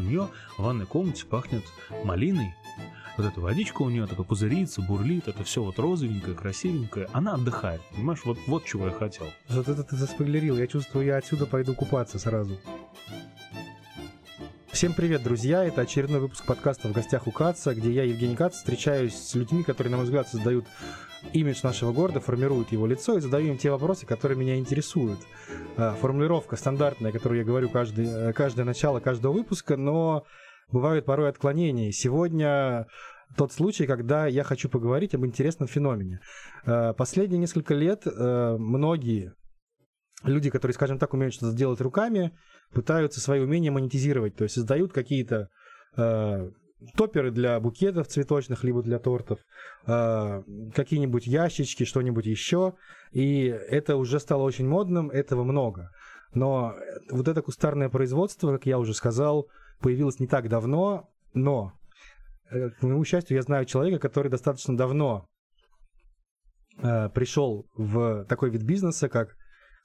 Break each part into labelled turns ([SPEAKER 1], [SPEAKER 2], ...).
[SPEAKER 1] у нее в ванной комнате пахнет малиной, вот эта водичка у нее такая пузырится, бурлит, это все вот розовенькое, красивенькое. Она отдыхает, понимаешь? Вот, вот чего я хотел.
[SPEAKER 2] Вот это ты заспойлерил. Я чувствую, я отсюда пойду купаться сразу. Всем привет, друзья! Это очередной выпуск подкаста «В гостях у Каца», где я, Евгений Кац, встречаюсь с людьми, которые, на мой взгляд, создают имидж нашего города, формируют его лицо и задаю им те вопросы, которые меня интересуют. А, формулировка стандартная, которую я говорю каждый, э, каждое начало каждого выпуска, но бывают порой отклонения. Сегодня тот случай, когда я хочу поговорить об интересном феномене. А, последние несколько лет э, многие люди, которые, скажем так, умеют что-то сделать руками, пытаются свои умения монетизировать, то есть создают какие-то э, топеры для букетов цветочных, либо для тортов, э, какие-нибудь ящички, что-нибудь еще. И это уже стало очень модным, этого много. Но вот это кустарное производство, как я уже сказал, появилось не так давно, но, э, к моему счастью, я знаю человека, который достаточно давно э, пришел в такой вид бизнеса, как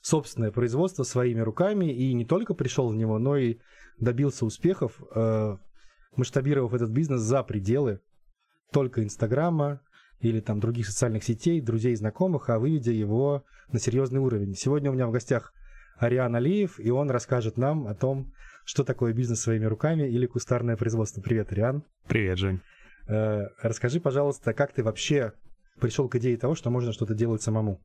[SPEAKER 2] собственное производство своими руками, и не только пришел в него, но и добился успехов, э, масштабировав этот бизнес за пределы только Инстаграма или там других социальных сетей, друзей, знакомых, а выведя его на серьезный уровень. Сегодня у меня в гостях Ариан Алиев, и он расскажет нам о том, что такое бизнес своими руками или кустарное производство. Привет, Ариан.
[SPEAKER 1] Привет, Жень.
[SPEAKER 2] Э, расскажи, пожалуйста, как ты вообще пришел к идее того, что можно что-то делать самому?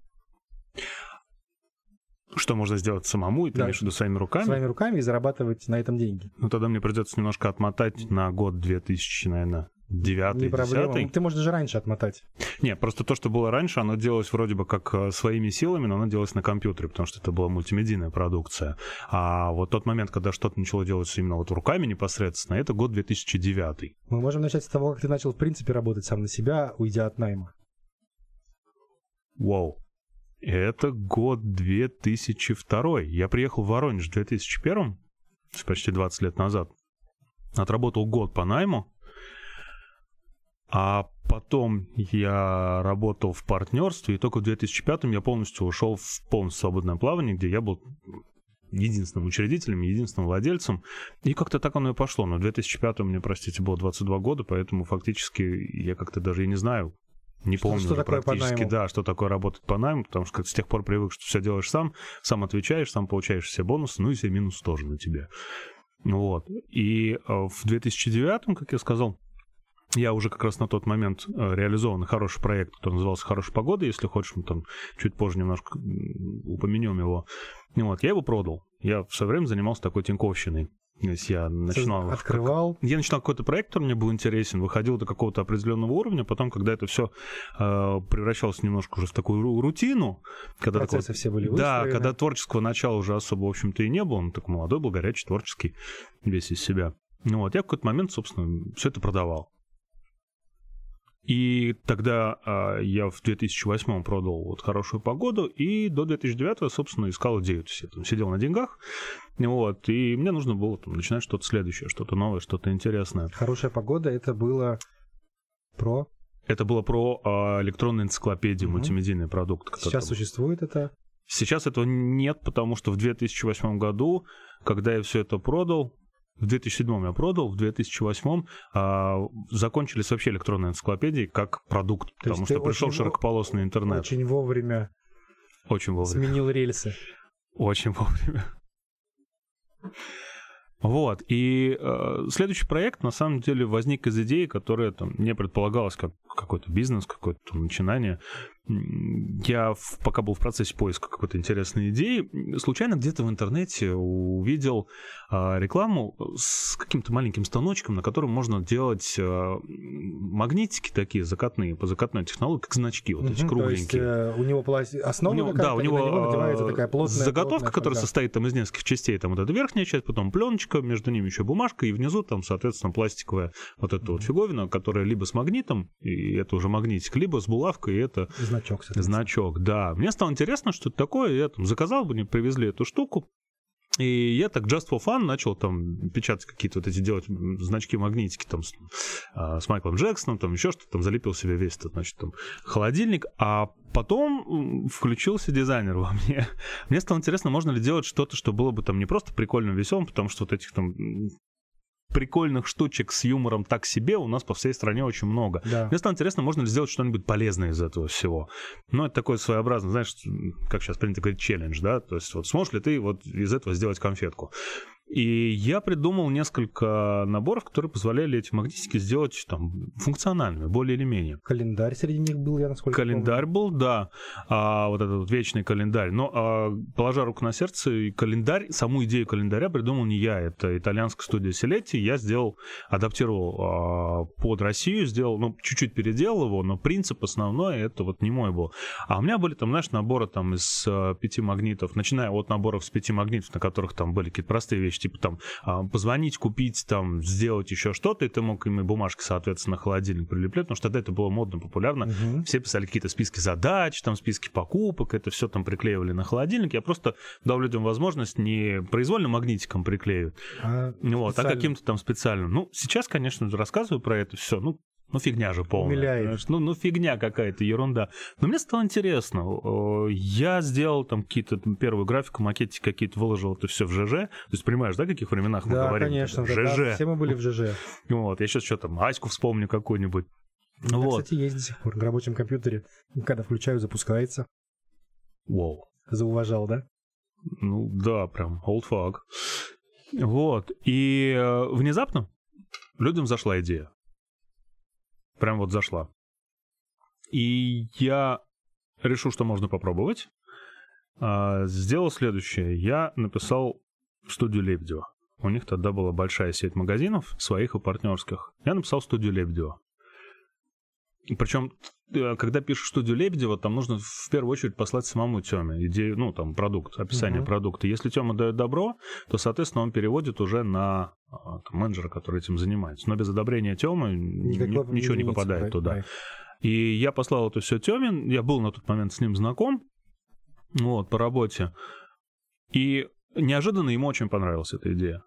[SPEAKER 1] Что можно сделать самому, и ты да. имеешь в виду своими руками?
[SPEAKER 2] Своими руками и зарабатывать на этом деньги.
[SPEAKER 1] Ну, тогда мне придется немножко отмотать на год 2000, наверное, девятый,
[SPEAKER 2] Не проблема. Десятый. Ты можешь даже раньше отмотать.
[SPEAKER 1] Не, просто то, что было раньше, оно делалось вроде бы как э, своими силами, но оно делалось на компьютере, потому что это была мультимедийная продукция. А вот тот момент, когда что-то начало делаться именно вот руками непосредственно, это год 2009.
[SPEAKER 2] Мы можем начать с того, как ты начал в принципе работать сам на себя, уйдя от найма.
[SPEAKER 1] Вау. Это год 2002. Я приехал в Воронеж в 2001, почти 20 лет назад. Отработал год по найму, а потом я работал в партнерстве, и только в 2005 я полностью ушел в полностью свободное плавание, где я был единственным учредителем, единственным владельцем. И как-то так оно и пошло. Но в 2005 мне, простите, было 22 года, поэтому фактически я как-то даже и не знаю, не что, помню
[SPEAKER 2] что такое
[SPEAKER 1] практически, да, что такое работать по найму, потому что с тех пор привык, что все делаешь сам, сам отвечаешь, сам получаешь все бонусы, ну и все минусы тоже на тебе. Вот. И э, в 2009, как я сказал, я уже как раз на тот момент э, реализован хороший проект, который назывался «Хорошая погода». Если хочешь, мы там чуть позже немножко упомянем его. Вот, я его продал. Я все время занимался такой тиньковщиной. То есть я начинал...
[SPEAKER 2] Открывал?
[SPEAKER 1] Я начинал какой-то проект, который мне был интересен, выходил до какого-то определенного уровня, потом, когда это все э, превращалось немножко уже в такую рутину, когда
[SPEAKER 2] Процессы такого, все были.
[SPEAKER 1] Да, когда творческого начала уже особо, в общем-то, и не было, он такой молодой был, горячий, творческий, весь из себя. Ну вот, я в какой-то момент, собственно, все это продавал. И тогда а, я в 2008 продал вот хорошую погоду, и до 2009, собственно, искал идею. То есть я там сидел на деньгах, вот, и мне нужно было там, начинать что-то следующее, что-то новое, что-то интересное.
[SPEAKER 2] Хорошая погода это было про?
[SPEAKER 1] Это было про а, электронную энциклопедию, угу. мультимедийный продукт.
[SPEAKER 2] Сейчас там... существует это?
[SPEAKER 1] Сейчас этого нет, потому что в 2008 году, когда я все это продал, в 2007 я продал, в 2008 а, закончились вообще электронные энциклопедии как продукт, То потому что пришел широкополосный интернет.
[SPEAKER 2] Очень вовремя.
[SPEAKER 1] Очень вовремя.
[SPEAKER 2] Сменил рельсы.
[SPEAKER 1] Очень вовремя. Вот, и э, следующий проект, на самом деле, возник из идеи, которая там не предполагалась как какой-то бизнес, какое-то начинание. Я, в, пока был в процессе поиска какой-то интересной идеи, случайно где-то в интернете увидел э, рекламу с каким-то маленьким станочком, на котором можно делать э, магнитики такие закатные, по закатной технологии, как значки, вот угу, эти кругленькие. То есть,
[SPEAKER 2] э, у него основа у него,
[SPEAKER 1] да, у него,
[SPEAKER 2] него надевается такая плотная
[SPEAKER 1] заготовка,
[SPEAKER 2] плотная,
[SPEAKER 1] которая да. состоит там из нескольких частей, там вот эта верхняя часть, потом пленочка, между ними еще бумажка, и внизу там, соответственно, пластиковая вот эта угу. вот фиговина, которая либо с магнитом, и это уже магнитик, либо с булавкой, и это
[SPEAKER 2] значок.
[SPEAKER 1] Значок, да. Мне стало интересно, что это такое. Я там заказал, мне привезли эту штуку. И я так just for fun начал там печатать какие-то вот эти, делать значки-магнитики там с, а, с Майклом Джексоном, там еще что-то, там залепил себе весь этот, значит, там холодильник, а потом включился дизайнер во мне. Мне стало интересно, можно ли делать что-то, что было бы там не просто прикольным, веселым, потому что вот этих там прикольных штучек с юмором так себе у нас по всей стране очень много.
[SPEAKER 2] Да.
[SPEAKER 1] Мне стало интересно, можно ли сделать что-нибудь полезное из этого всего. Ну, это такой своеобразный, знаешь, как сейчас принято говорить, челлендж, да, то есть вот сможешь ли ты вот из этого сделать конфетку. И я придумал несколько наборов, которые позволяли эти магнитики сделать там функциональными, более или менее.
[SPEAKER 2] Календарь среди них был, я насколько
[SPEAKER 1] Календарь
[SPEAKER 2] помню.
[SPEAKER 1] был, да, а, вот этот вот вечный календарь. Но, а, положа руку на сердце, календарь, саму идею календаря придумал не я, это итальянская студия Селетти. Я сделал, адаптировал а, под Россию, сделал, ну, чуть-чуть переделал его, но принцип основной это вот не мой был. А у меня были там, знаешь, наборы там из а, пяти магнитов, начиная от наборов с пяти магнитов, на которых там были какие-то простые вещи, типа там а, позвонить, купить, там, сделать еще что-то, и ты мог им и бумажки, соответственно, на холодильник прилеплять, потому что тогда это было модно, популярно.
[SPEAKER 2] Мгм.
[SPEAKER 1] Все писали какие-то списки задач, там списки покупок, это все там приклеивали на холодильник. Я просто дал людям возможность не произвольным магнитиком приклеивать,
[SPEAKER 2] А,
[SPEAKER 1] вот, а каким-то там специальным. Ну, сейчас, конечно, рассказываю про это все, ну, ну фигня же полная. Понимаешь? Ну, ну фигня какая-то, ерунда. Но мне стало интересно. Я сделал там какие-то там, первую графику, макетики какие-то выложил это все в ЖЖ. То есть понимаешь, да, о каких временах мы
[SPEAKER 2] Да,
[SPEAKER 1] говорим?
[SPEAKER 2] конечно.
[SPEAKER 1] Это
[SPEAKER 2] да, да,
[SPEAKER 1] ЖЖ.
[SPEAKER 2] все мы были в ЖЖ.
[SPEAKER 1] Вот, я сейчас что там, Аську вспомню какую-нибудь.
[SPEAKER 2] Да,
[SPEAKER 1] вот.
[SPEAKER 2] кстати, есть до сих пор на рабочем компьютере. Когда включаю, запускается.
[SPEAKER 1] Вау.
[SPEAKER 2] Зауважал, да?
[SPEAKER 1] Ну да, прям old fuck. Вот. И э, внезапно людям зашла идея. Прям вот зашла. И я решил, что можно попробовать. А, Сделал следующее. Я написал студию Лебедева. У них тогда была большая сеть магазинов, своих и партнерских. Я написал студию Лебедева. Причем, э, когда пишешь студию Лебедева, там нужно в первую очередь послать самому Теме идею, ну, там, продукт, описание
[SPEAKER 2] Мгм.
[SPEAKER 1] продукта. Если Тема дает добро, то, соответственно, он переводит уже на а, там, менеджера, который этим занимается. Но без одобрения Темы
[SPEAKER 2] Никакого
[SPEAKER 1] ничего не
[SPEAKER 2] единицы,
[SPEAKER 1] попадает
[SPEAKER 2] right,
[SPEAKER 1] туда.
[SPEAKER 2] right.
[SPEAKER 1] И я послал это все Теме, я был на тот момент с ним знаком, вот, по работе. И неожиданно ему очень понравилась эта идея.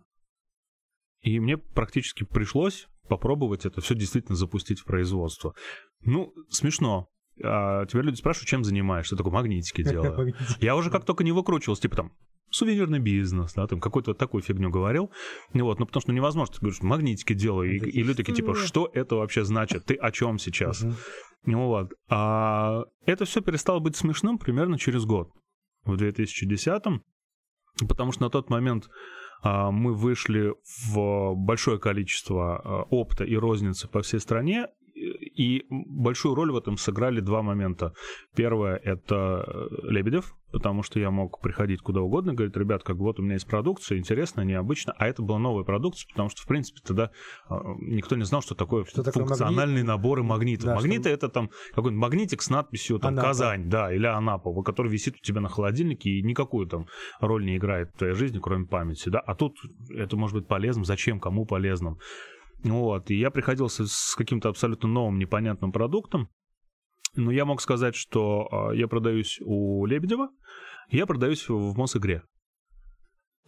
[SPEAKER 1] И мне практически пришлось попробовать это все действительно запустить в производство. Ну, смешно. А теперь люди спрашивают, чем занимаешься? Я такой, магнитики делаю. Я уже как только не выкручивался, типа там, сувенирный бизнес, да, там какую-то вот такую фигню говорил. Ну Вот, ну потому что невозможно, ты говоришь, магнитики делаю, и, и люди такие, типа,
[SPEAKER 2] что?
[SPEAKER 1] это вообще значит? Ты о чем сейчас? Ну вот. А это все перестало быть смешным примерно через год, в 2010-м, потому что на тот момент мы вышли в большое количество а, опта и розницы по всей стране, и- и большую роль в этом сыграли два момента. Первое — это э, Лебедев, потому что я мог приходить куда угодно и говорить, ребят, как вот у меня есть продукция, интересная, необычная, а это была новая продукция, потому что, в принципе, тогда а, никто не знал, что такое
[SPEAKER 2] Что
[SPEAKER 1] функциональные наборы магнитов.
[SPEAKER 2] Да,
[SPEAKER 1] Магниты
[SPEAKER 2] что-
[SPEAKER 1] это там какой-нибудь магнитик с надписью там
[SPEAKER 2] Анапа.
[SPEAKER 1] Казань, да, или Анапа, который висит у тебя на холодильнике и никакую там роль не играет в твоей жизни, кроме памяти, да. А тут это может быть полезным, зачем, кому полезным. Вот, и я приходил с, с каким-то абсолютно новым, непонятным продуктом, но я мог сказать, что а, я продаюсь у Лебедева, я продаюсь в Мосигре.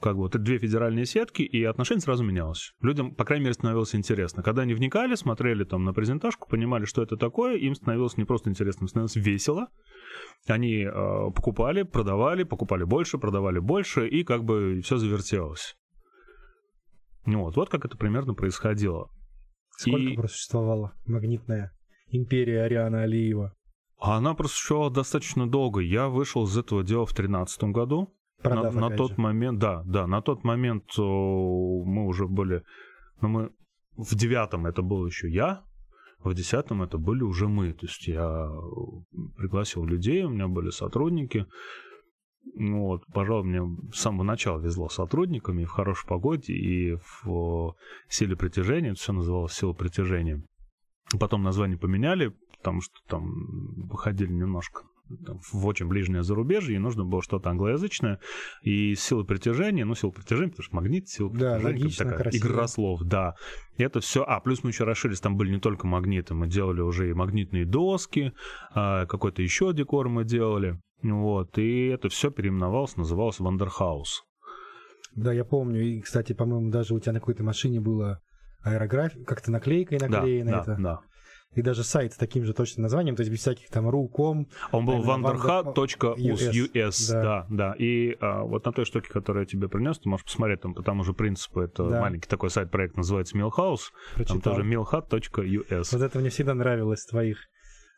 [SPEAKER 1] Как бы это две федеральные сетки, и отношение сразу менялось. Людям, по крайней мере, становилось интересно. Когда они вникали, смотрели там на презентажку, понимали, что это такое, им становилось не просто интересно, им становилось весело. Они э, покупали, продавали, покупали больше, продавали больше, и как бы все завертелось. Ну Вот, вот как это примерно происходило.
[SPEAKER 2] Сколько
[SPEAKER 1] И-
[SPEAKER 2] просуществовала магнитная империя Ариана Алиева?
[SPEAKER 1] А она просуществовала достаточно долго. Я вышел из этого дела в 2013 году.
[SPEAKER 2] Продав,
[SPEAKER 1] на, на тот
[SPEAKER 2] же.
[SPEAKER 1] момент, да, да, на тот момент о, мы уже были, ну, мы в девятом это был еще я, в десятом это были уже мы. То есть я пригласил людей, у меня были сотрудники. Ну Вот, пожалуй, мне с самого начала везло с сотрудниками в хорошей погоде, и в силе притяжения. Это все называлось сила притяжения. Потом название поменяли, потому что там выходили немножко в очень ближнее зарубежье, и нужно было что-то англоязычное. И сила притяжения, ну, сила притяжения, потому что магнит, сила
[SPEAKER 2] Да,
[SPEAKER 1] притяжения,
[SPEAKER 2] логично,
[SPEAKER 1] такая
[SPEAKER 2] красиво.
[SPEAKER 1] игра слов, да. И это все. А, плюс мы еще расширились, там были не только магниты, мы делали уже и магнитные доски, а, какой-то еще декор мы делали. Вот, и это все переименовалось, называлось Wanderhaus.
[SPEAKER 2] Да, я помню. И, кстати, по-моему, даже у тебя на какой-то машине было аэрография, как-то наклейкой
[SPEAKER 1] Да,
[SPEAKER 2] наклеена
[SPEAKER 1] да,
[SPEAKER 2] это.
[SPEAKER 1] да.
[SPEAKER 2] и даже сайт с таким же точным названием, то есть без всяких там ru.com.
[SPEAKER 1] Он был wanderha.us, да. да, да. И а, вот на той штуке, которую я тебе принес, ты можешь посмотреть там по тому же принципу. Это да. маленький такой сайт-проект, называется Millhouse. Прочитал. Там тоже millhat.us.
[SPEAKER 2] Вот это мне всегда нравилось твоих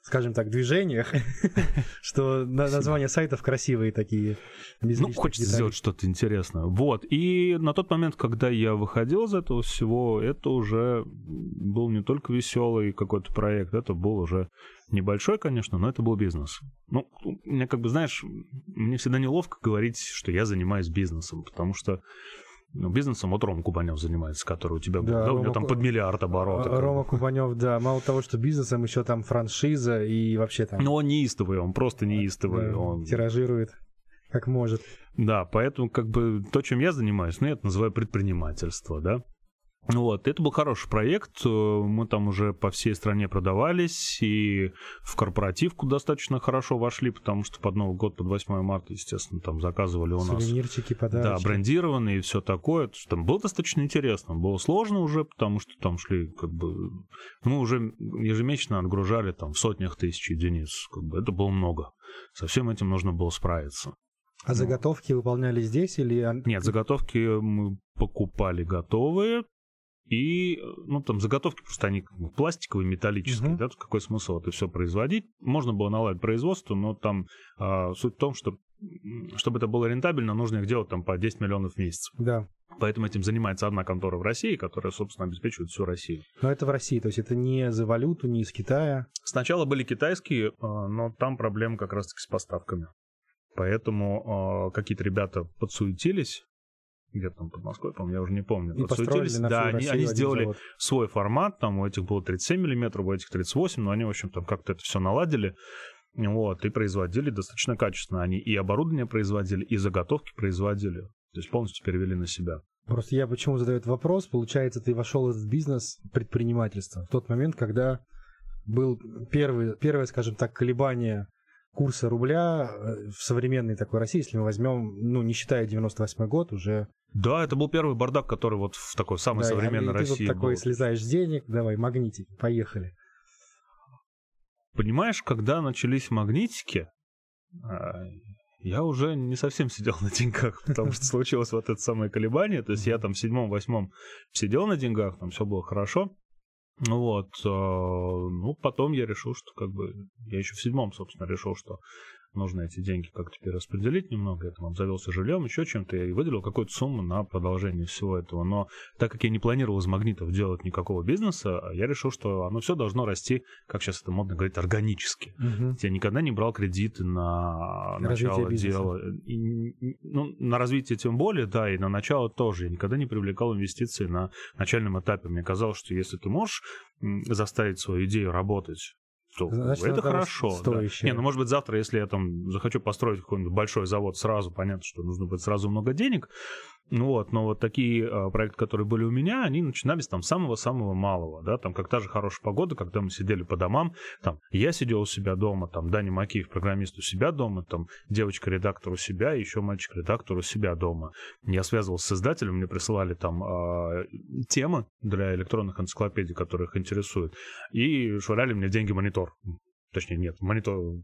[SPEAKER 2] скажем так, движениях, что названия сайтов красивые такие.
[SPEAKER 1] Ну, хочется сделать что-то интересное. Вот. И на тот момент, когда я выходил из этого всего, это уже был не только веселый какой-то проект, это был уже небольшой, конечно, но это был бизнес. Ну, мне как бы, знаешь, мне всегда неловко говорить, что я занимаюсь бизнесом, потому что ну, бизнесом вот Рома Кубанев занимается, который у тебя был, да, да? у него там под миллиард оборотов.
[SPEAKER 2] Рома Кубанев, да, мало того, что бизнесом, еще там франшиза и вообще там...
[SPEAKER 1] Ну, он неистовый, он просто неистовый. Да, он...
[SPEAKER 2] Тиражирует как может.
[SPEAKER 1] Да, поэтому как бы то, чем я занимаюсь, ну, я это называю предпринимательство, да. Вот, это был хороший проект, мы там уже по всей стране продавались, и в корпоративку достаточно хорошо вошли, потому что под Новый год, под 8 марта, естественно, там заказывали у нас...
[SPEAKER 2] Сувенирчики, подарки.
[SPEAKER 1] Да, брендированные и все такое. Там было достаточно интересно, было сложно уже, потому что там шли как бы... Мы уже ежемесячно отгружали там в сотнях тысяч единиц, как бы это было много. Со всем этим нужно было справиться.
[SPEAKER 2] А заготовки выполняли здесь или...
[SPEAKER 1] Нет, заготовки мы покупали готовые, и, ну, там заготовки просто они пластиковые, металлические, uh-huh. да, какой смысл это все производить? Можно было наладить производство, но там а, суть в том, что чтобы это было рентабельно, нужно их делать там по 10 миллионов в месяц.
[SPEAKER 2] Да.
[SPEAKER 1] Поэтому этим занимается одна контора в России, которая, собственно, обеспечивает всю Россию.
[SPEAKER 2] Но это в России, то есть это не за валюту, не из Китая?
[SPEAKER 1] Сначала были китайские, а, но там проблемы как раз-таки с поставками. Поэтому э, какие-то ребята подсуетились, где-то там под Москвой, по-моему, я уже не помню.
[SPEAKER 2] И подсуетились, да,
[SPEAKER 1] они, они сделали завод. свой формат, там у этих было 37 миллиметров, у этих 38, но они, в общем, там как-то это все наладили. Вот, и производили достаточно качественно. Они и оборудование производили, и заготовки производили. То есть полностью перевели на себя.
[SPEAKER 2] Просто я почему задаю этот вопрос? Получается, ты вошел в бизнес предпринимательства в тот момент, когда был первый, первое, скажем так, колебание курса рубля э, в современной такой России, если мы возьмем, ну, не считая 98 год, уже...
[SPEAKER 1] Да, это был первый бардак, который вот в такой самой да, современной и России ты
[SPEAKER 2] вот такой
[SPEAKER 1] был.
[SPEAKER 2] слезаешь с денег, давай, магнитики, поехали.
[SPEAKER 1] Понимаешь, когда начались магнитики, а, я уже не совсем сидел на деньгах, потому что случилось вот это самое колебание. То есть я там в седьмом-восьмом сидел на деньгах, там все было хорошо. Ну вот, э, ну, потом я решил, что как бы, я еще в седьмом, собственно, решил, что нужно эти деньги как-то перераспределить немного, я там обзавелся жильем, еще чем-то, и выделил какую-то сумму на продолжение всего этого. Но так как я не планировал из магнитов делать никакого бизнеса, я решил, что оно все должно расти, как сейчас это модно говорить, органически. Угу. Я никогда не брал кредиты на начало дела. И, ну, на развитие тем более, да, и на начало тоже. Я никогда не привлекал инвестиции на начальном этапе. Мне казалось, что если ты можешь заставить свою идею работать что Значит, это хорошо. Да. Не, ну может быть завтра, если я там захочу построить какой-нибудь большой завод сразу, понятно, что нужно будет сразу много денег, ну вот, но вот такие э, проекты, которые были у меня, они начинались там самого-самого малого, да, там как та же хорошая погода, когда мы сидели по домам, там я сидел у себя дома, там Даня Макеев, программист у себя дома, там девочка-редактор у себя, еще мальчик-редактор у себя дома. Я связывался с издателем, мне присылали там э, темы для электронных энциклопедий, которые их интересуют, и швыряли мне деньги монитор. Точнее, нет, монитор,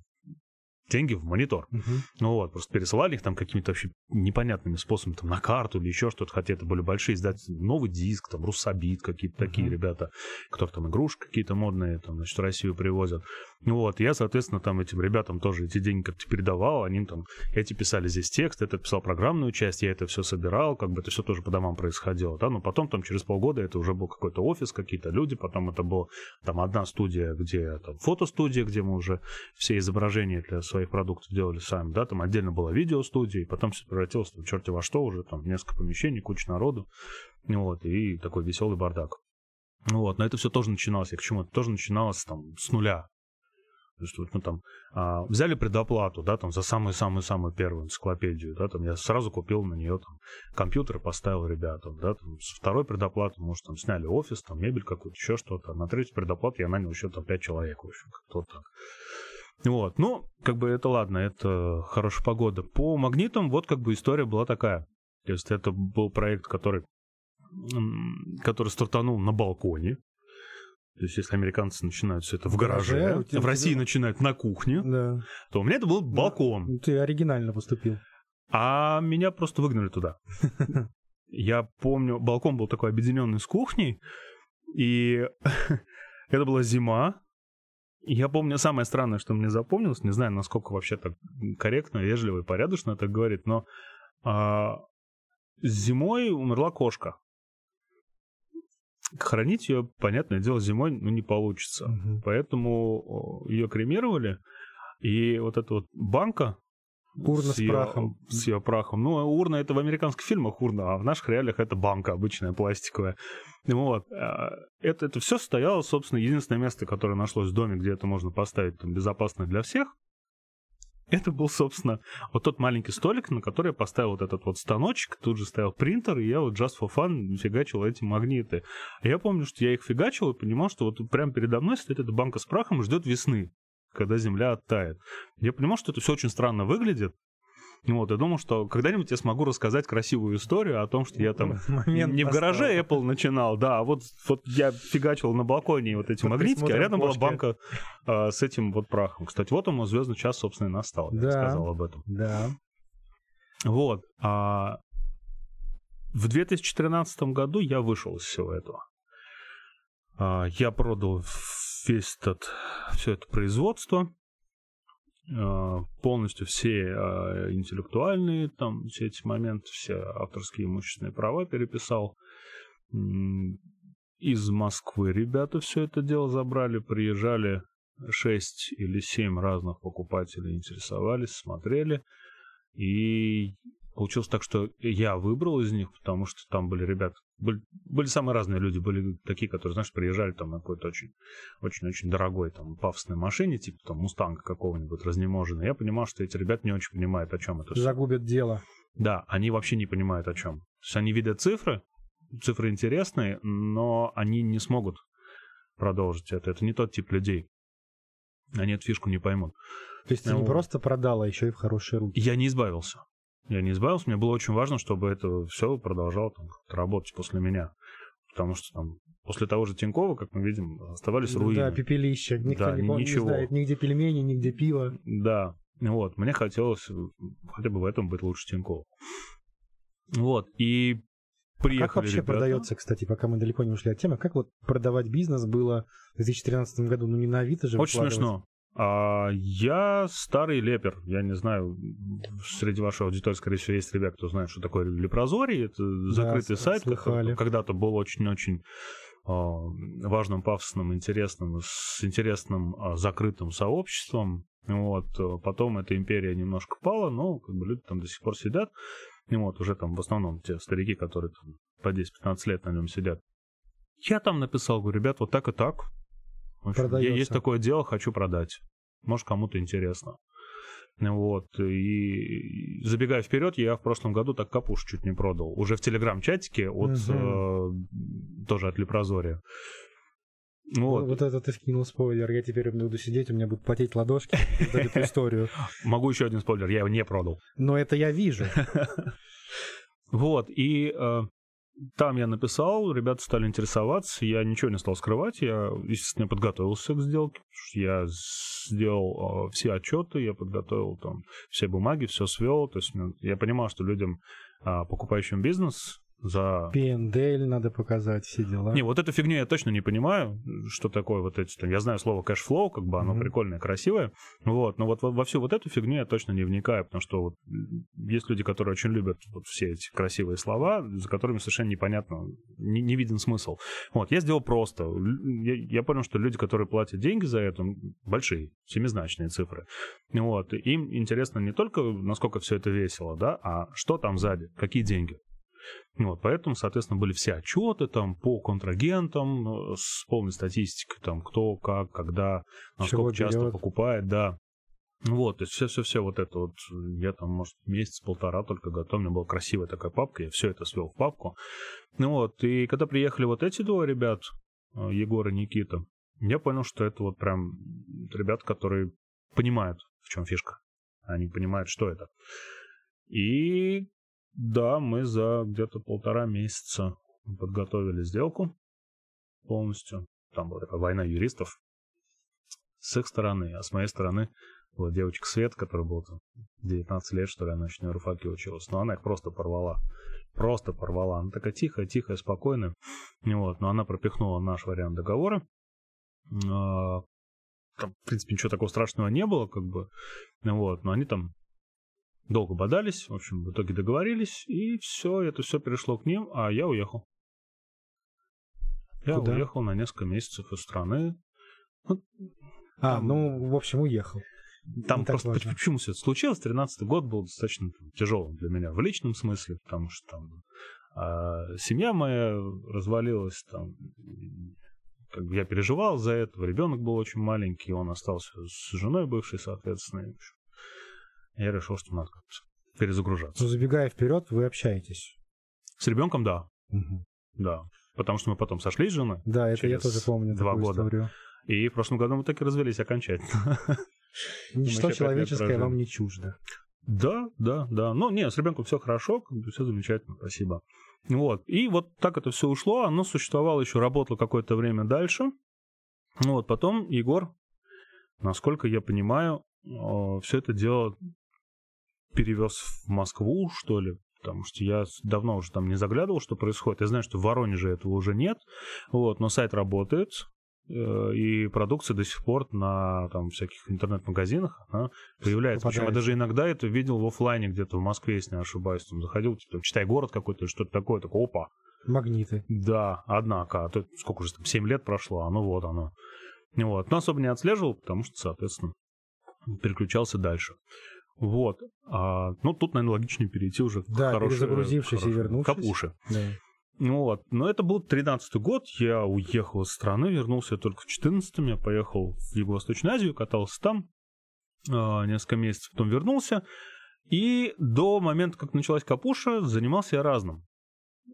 [SPEAKER 1] деньги в монитор. Uh-huh. Ну вот, просто пересылали их там какими-то вообще непонятными способами, там на карту или еще что-то, хотя это были большие издатели, новый диск, там, Руссобит, какие-то uh-huh. такие ребята, которые там игрушки какие-то модные, там, значит, в Россию привозят. Вот, я, соответственно, там этим ребятам тоже эти деньги как-то передавал, они там, эти писали здесь текст, это писал программную часть, я это все собирал, как бы это все тоже по домам происходило, да, но потом там через полгода это уже был какой-то офис, какие-то люди, потом это была там одна студия, где там фотостудия, где мы уже все изображения для своих продуктов делали сами, да, там отдельно была видеостудия, и потом все превратилось в черти во что уже, там несколько помещений, куча народу, вот, и такой веселый бардак. Вот, но это все тоже начиналось, я к чему? Это тоже начиналось там с нуля, то есть, вот мы там а, взяли предоплату, да, там за самую-самую-самую первую энциклопедию, да, там я сразу купил на нее там компьютер поставил ребятам, да, там с второй предоплаты, может, там сняли офис, там мебель какую-то, еще что-то, а на третью предоплату я нанял еще там пять человек, в общем, как-то вот так. Вот, ну, как бы это ладно, это хорошая погода. По магнитам вот как бы история была такая. То есть это был проект, который, который стартанул на балконе. То есть, если американцы начинают все это в
[SPEAKER 2] гараже, у тебя-
[SPEAKER 1] в России начинают на кухне,
[SPEAKER 2] Да.
[SPEAKER 1] то у меня это был балкон.
[SPEAKER 2] Ну, Ты оригинально поступил.
[SPEAKER 1] А меня просто выгнали туда. Я помню, балкон был такой объединенный с кухней, и это была зима. Я помню, самое странное, что мне запомнилось, не знаю, насколько вообще так корректно, вежливо и порядочно это говорит, но а, зимой умерла кошка. Хранить ее, понятное дело, зимой ну, не получится.
[SPEAKER 2] Мгм.
[SPEAKER 1] Поэтому ее кремировали, и вот эта вот банка
[SPEAKER 2] Урна с
[SPEAKER 1] её-
[SPEAKER 2] прахом.
[SPEAKER 1] С ее прахом. Ну, урна это в американских фильмах урна, а в наших реалиях это банка обычная, пластиковая. Вот. А, Это, это все стояло, собственно, единственное место, которое нашлось в доме, где это можно поставить там, безопасно для всех. Это был, собственно, вот тот маленький столик, на который я поставил вот этот вот станочек, тут же стоял принтер, и я вот just for fun фигачил эти магниты. Я помню, что я их фигачил и понимал, что вот прямо передо мной стоит эта банка с прахом и ждет весны, когда земля оттает. Я понимал, что это все очень странно выглядит. Вот, я думал, что когда-нибудь я смогу рассказать красивую историю о том, что я там
[SPEAKER 2] Момент
[SPEAKER 1] не в гараже Apple начинал, да, а вот, вот я фигачил на балконе вот эти
[SPEAKER 2] Под
[SPEAKER 1] магнитики, а рядом была
[SPEAKER 2] кошки.
[SPEAKER 1] банка а, с этим вот прахом. Кстати, вот он, мой звездный час, собственно, и настал. Я
[SPEAKER 2] Да.
[SPEAKER 1] сказал об этом.
[SPEAKER 2] Да.
[SPEAKER 1] Вот. А в 2013 году я вышел из всего этого. А, Я продал весь этот, все это производство, полностью все а, интеллектуальные, там, все эти моменты, все авторские имущественные права переписал. Из Москвы ребята все это дело забрали, приезжали 6 или 7 разных покупателей, интересовались, смотрели. И получилось так, что я выбрал из них, потому что там были ребята, были, были самые разные люди, были такие, которые, знаешь, приезжали там на какой-то очень, очень-очень дорогой там пафосной машине, типа там Мустанга какого-нибудь разнеможенного. Я понимал, что эти ребята не очень понимают, о чем это.
[SPEAKER 2] Загубят дело.
[SPEAKER 1] Да, они вообще не понимают о чем. То есть они видят цифры, цифры интересные, но они не смогут продолжить это. Это не тот тип людей. Они эту фишку не поймут.
[SPEAKER 2] То есть ты не
[SPEAKER 1] Ну.
[SPEAKER 2] просто продал, а еще и в хорошие руки.
[SPEAKER 1] Я не избавился. Я не избавился. Мне было очень важно, чтобы это все продолжало там, работать после меня. Потому что там после того же Тинькова, как мы видим, оставались руины.
[SPEAKER 2] Да, пепелище. Никто
[SPEAKER 1] Да,
[SPEAKER 2] не, пом- не
[SPEAKER 1] ничего.
[SPEAKER 2] знает нигде пельмени, нигде пиво.
[SPEAKER 1] Да, вот, мне хотелось хотя бы в этом быть лучше Тинькова. Вот, и приехали
[SPEAKER 2] как вообще
[SPEAKER 1] ребята.
[SPEAKER 2] продается, кстати, пока мы далеко не ушли от темы, как вот продавать бизнес было в 2013 году? Ну не на Авито же
[SPEAKER 1] Очень смешно. А, я старый лепер. Я не знаю, среди вашей аудитории, скорее всего, есть ребята, кто знает, что такое лепрозорий. Это закрытый
[SPEAKER 2] с-
[SPEAKER 1] сайт, когда-то был очень-очень а, важным, пафосным, интересным, с интересным а, закрытым сообществом. Вот. а Потом эта империя немножко пала, но как бы люди там до сих пор сидят. И вот уже там в основном те старики, которые там по 10-15 лет на нем сидят. Я там написал, говорю, ребят, вот так и так. В общем,
[SPEAKER 2] Продается.
[SPEAKER 1] есть такое дело, хочу продать. Может, кому-то интересно. Вот. И забегая вперед, я в прошлом году так капуш чуть не продал. Уже в телеграм-чатике от э, тоже от Лепрозория. Вот.
[SPEAKER 2] Вот. вот это ты вкинул спойлер. Я теперь буду сидеть, у меня будут потеть ладошки за эту историю.
[SPEAKER 1] Могу еще один спойлер, я его не продал.
[SPEAKER 2] Но это я вижу.
[SPEAKER 1] Вот, и э, там я написал, ребята стали интересоваться, я ничего не стал скрывать, я, естественно, подготовился к сделке, я сделал э, все отчеты, я подготовил там все бумаги, все свел, то есть ну, я понимал, что людям, э, покупающим бизнес, за
[SPEAKER 2] P&L надо показать, все дела.
[SPEAKER 1] не, вот эту фигню я точно не понимаю, что такое вот эти, там, я знаю слово cash flow, как бы оно
[SPEAKER 2] Мгм.
[SPEAKER 1] прикольное, красивое, вот, но вот во, во всю вот эту фигню я точно не вникаю, потому что вот есть люди, которые очень любят вот все эти красивые слова, за которыми совершенно непонятно, не, не виден смысл. Вот, я сделал просто. Я, я понял, что люди, которые платят деньги за это, большие, семизначные цифры. Вот, им интересно не только, насколько все это весело, да, а что там сзади, какие деньги. Вот, поэтому, соответственно, были все отчеты там по контрагентам э, с полной статистикой, там, кто, как, когда,
[SPEAKER 2] Чего
[SPEAKER 1] насколько часто
[SPEAKER 2] берет.
[SPEAKER 1] покупает, да. Вот, то есть все-все-все вот это вот, э, я там, может, месяц-полтора только готов, у меня была красивая такая папка, я все это свел в папку. Ну вот, и когда приехали вот эти двое ребят, э, Егор и Никита, я понял, что это вот прям ребята, которые понимают, в чем фишка. Они понимают, что это. И да, мы за где-то полтора месяца подготовили сделку полностью. там была такая война юристов с их стороны, а с моей стороны вот девочка Свет, которая была там 19 лет, что ли, она еще на руфаке училась, но она их просто порвала. Просто порвала. Она такая тихая, тихая, спокойная. Вот, но она пропихнула наш вариант договора. А, там, в принципе, ничего такого страшного не было, как бы. Вот, но они там долго бодались, в общем, в итоге договорились, и все, это все перешло к ним, а я уехал. Я
[SPEAKER 2] Куда?
[SPEAKER 1] уехал на несколько месяцев из страны.
[SPEAKER 2] А,
[SPEAKER 1] Там-
[SPEAKER 2] ну, в общем, уехал.
[SPEAKER 1] Там
[SPEAKER 2] Не
[SPEAKER 1] просто
[SPEAKER 2] важно.
[SPEAKER 1] почему все это случилось? 13 год был достаточно тяжелым для меня в личном смысле, потому что там а, семья моя развалилась, там как бы я переживал за это, ребенок был очень маленький, он остался с женой бывшей, соответственно. и, в общем, Я решил, что надо перезагружаться.
[SPEAKER 2] Ну, забегая вперед, вы общаетесь.
[SPEAKER 1] С ребенком, да,
[SPEAKER 2] Мгм.
[SPEAKER 1] да. Потому что мы потом сошлись с женой,
[SPEAKER 2] Да, это я тоже помню
[SPEAKER 1] два года.
[SPEAKER 2] историю.
[SPEAKER 1] и в прошлом году мы так и развелись окончательно.
[SPEAKER 2] Ничто человеческое вам не чуждо.
[SPEAKER 1] Да, да, да. Ну, не, с ребенком все хорошо, все замечательно, спасибо. Вот. И вот так это все ушло, оно существовало еще, работало какое-то время дальше. Ну Вот, потом Егор, насколько я понимаю, все это дело перевез в Москву, что ли, потому что я давно уже там не заглядывал, что происходит. Я знаю, что в Воронеже этого уже нет, вот, но сайт работает, э, и продукция до сих пор на там, всяких интернет-магазинах она появляется. Причем я даже иногда это видел в оффлайне где-то в Москве, если не ошибаюсь. Там заходил, типа, читай город какой-то, что-то такое, такое, опа,
[SPEAKER 2] Магниты.
[SPEAKER 1] да, однако, а то сколько уже там, 7 лет прошло, а ну вот оно. Вот. Но особо не отслеживал, потому что, соответственно, переключался дальше. Вот. А, ну, тут, наверное, логичнее перейти уже
[SPEAKER 2] Да,
[SPEAKER 1] хорошей-
[SPEAKER 2] перезагрузившись и
[SPEAKER 1] хорошей-
[SPEAKER 2] вернувшись.
[SPEAKER 1] Капуше.
[SPEAKER 2] Да.
[SPEAKER 1] Ну вот. Но это был 13-й год, я уехал из страны, вернулся только в 14-м, я поехал в Юго-Восточную Азию, катался там а, несколько месяцев, потом вернулся. И до момента, как началась Капуша, занимался я разным. Э,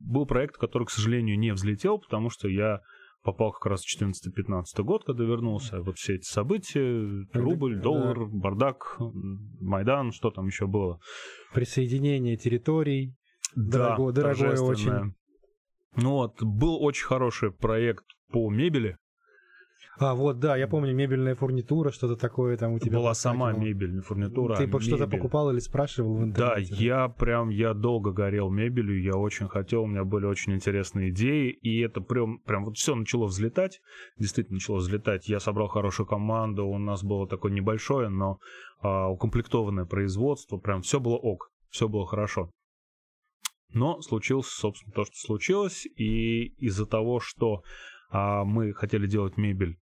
[SPEAKER 1] Был проект, который, к сожалению, не взлетел, потому что я попал как раз в 14-15 год, когда вернулся. Вот все эти события, рубль,
[SPEAKER 2] Да.
[SPEAKER 1] доллар, бардак, Майдан, что там еще было.
[SPEAKER 2] Присоединение территорий. Дорого- дорогое очень.
[SPEAKER 1] Ну вот, был очень хороший проект по мебели.
[SPEAKER 2] А, вот, да, я помню, мебельная фурнитура, что-то такое там у тебя
[SPEAKER 1] Была сама мебель, не фурнитура,
[SPEAKER 2] Ты по- что-то
[SPEAKER 1] мебель.
[SPEAKER 2] покупал или спрашивал в
[SPEAKER 1] Да,
[SPEAKER 2] интернете?
[SPEAKER 1] я прям, я долго горел мебелью, я очень хотел, у меня были очень интересные идеи, и это прям, прям вот все начало взлетать, действительно начало взлетать. Я собрал хорошую команду, у нас было такое небольшое, но а, укомплектованное производство, прям все было ок, все было хорошо. Но случилось, собственно, то, что случилось, и из-за того, что а, мы хотели делать мебель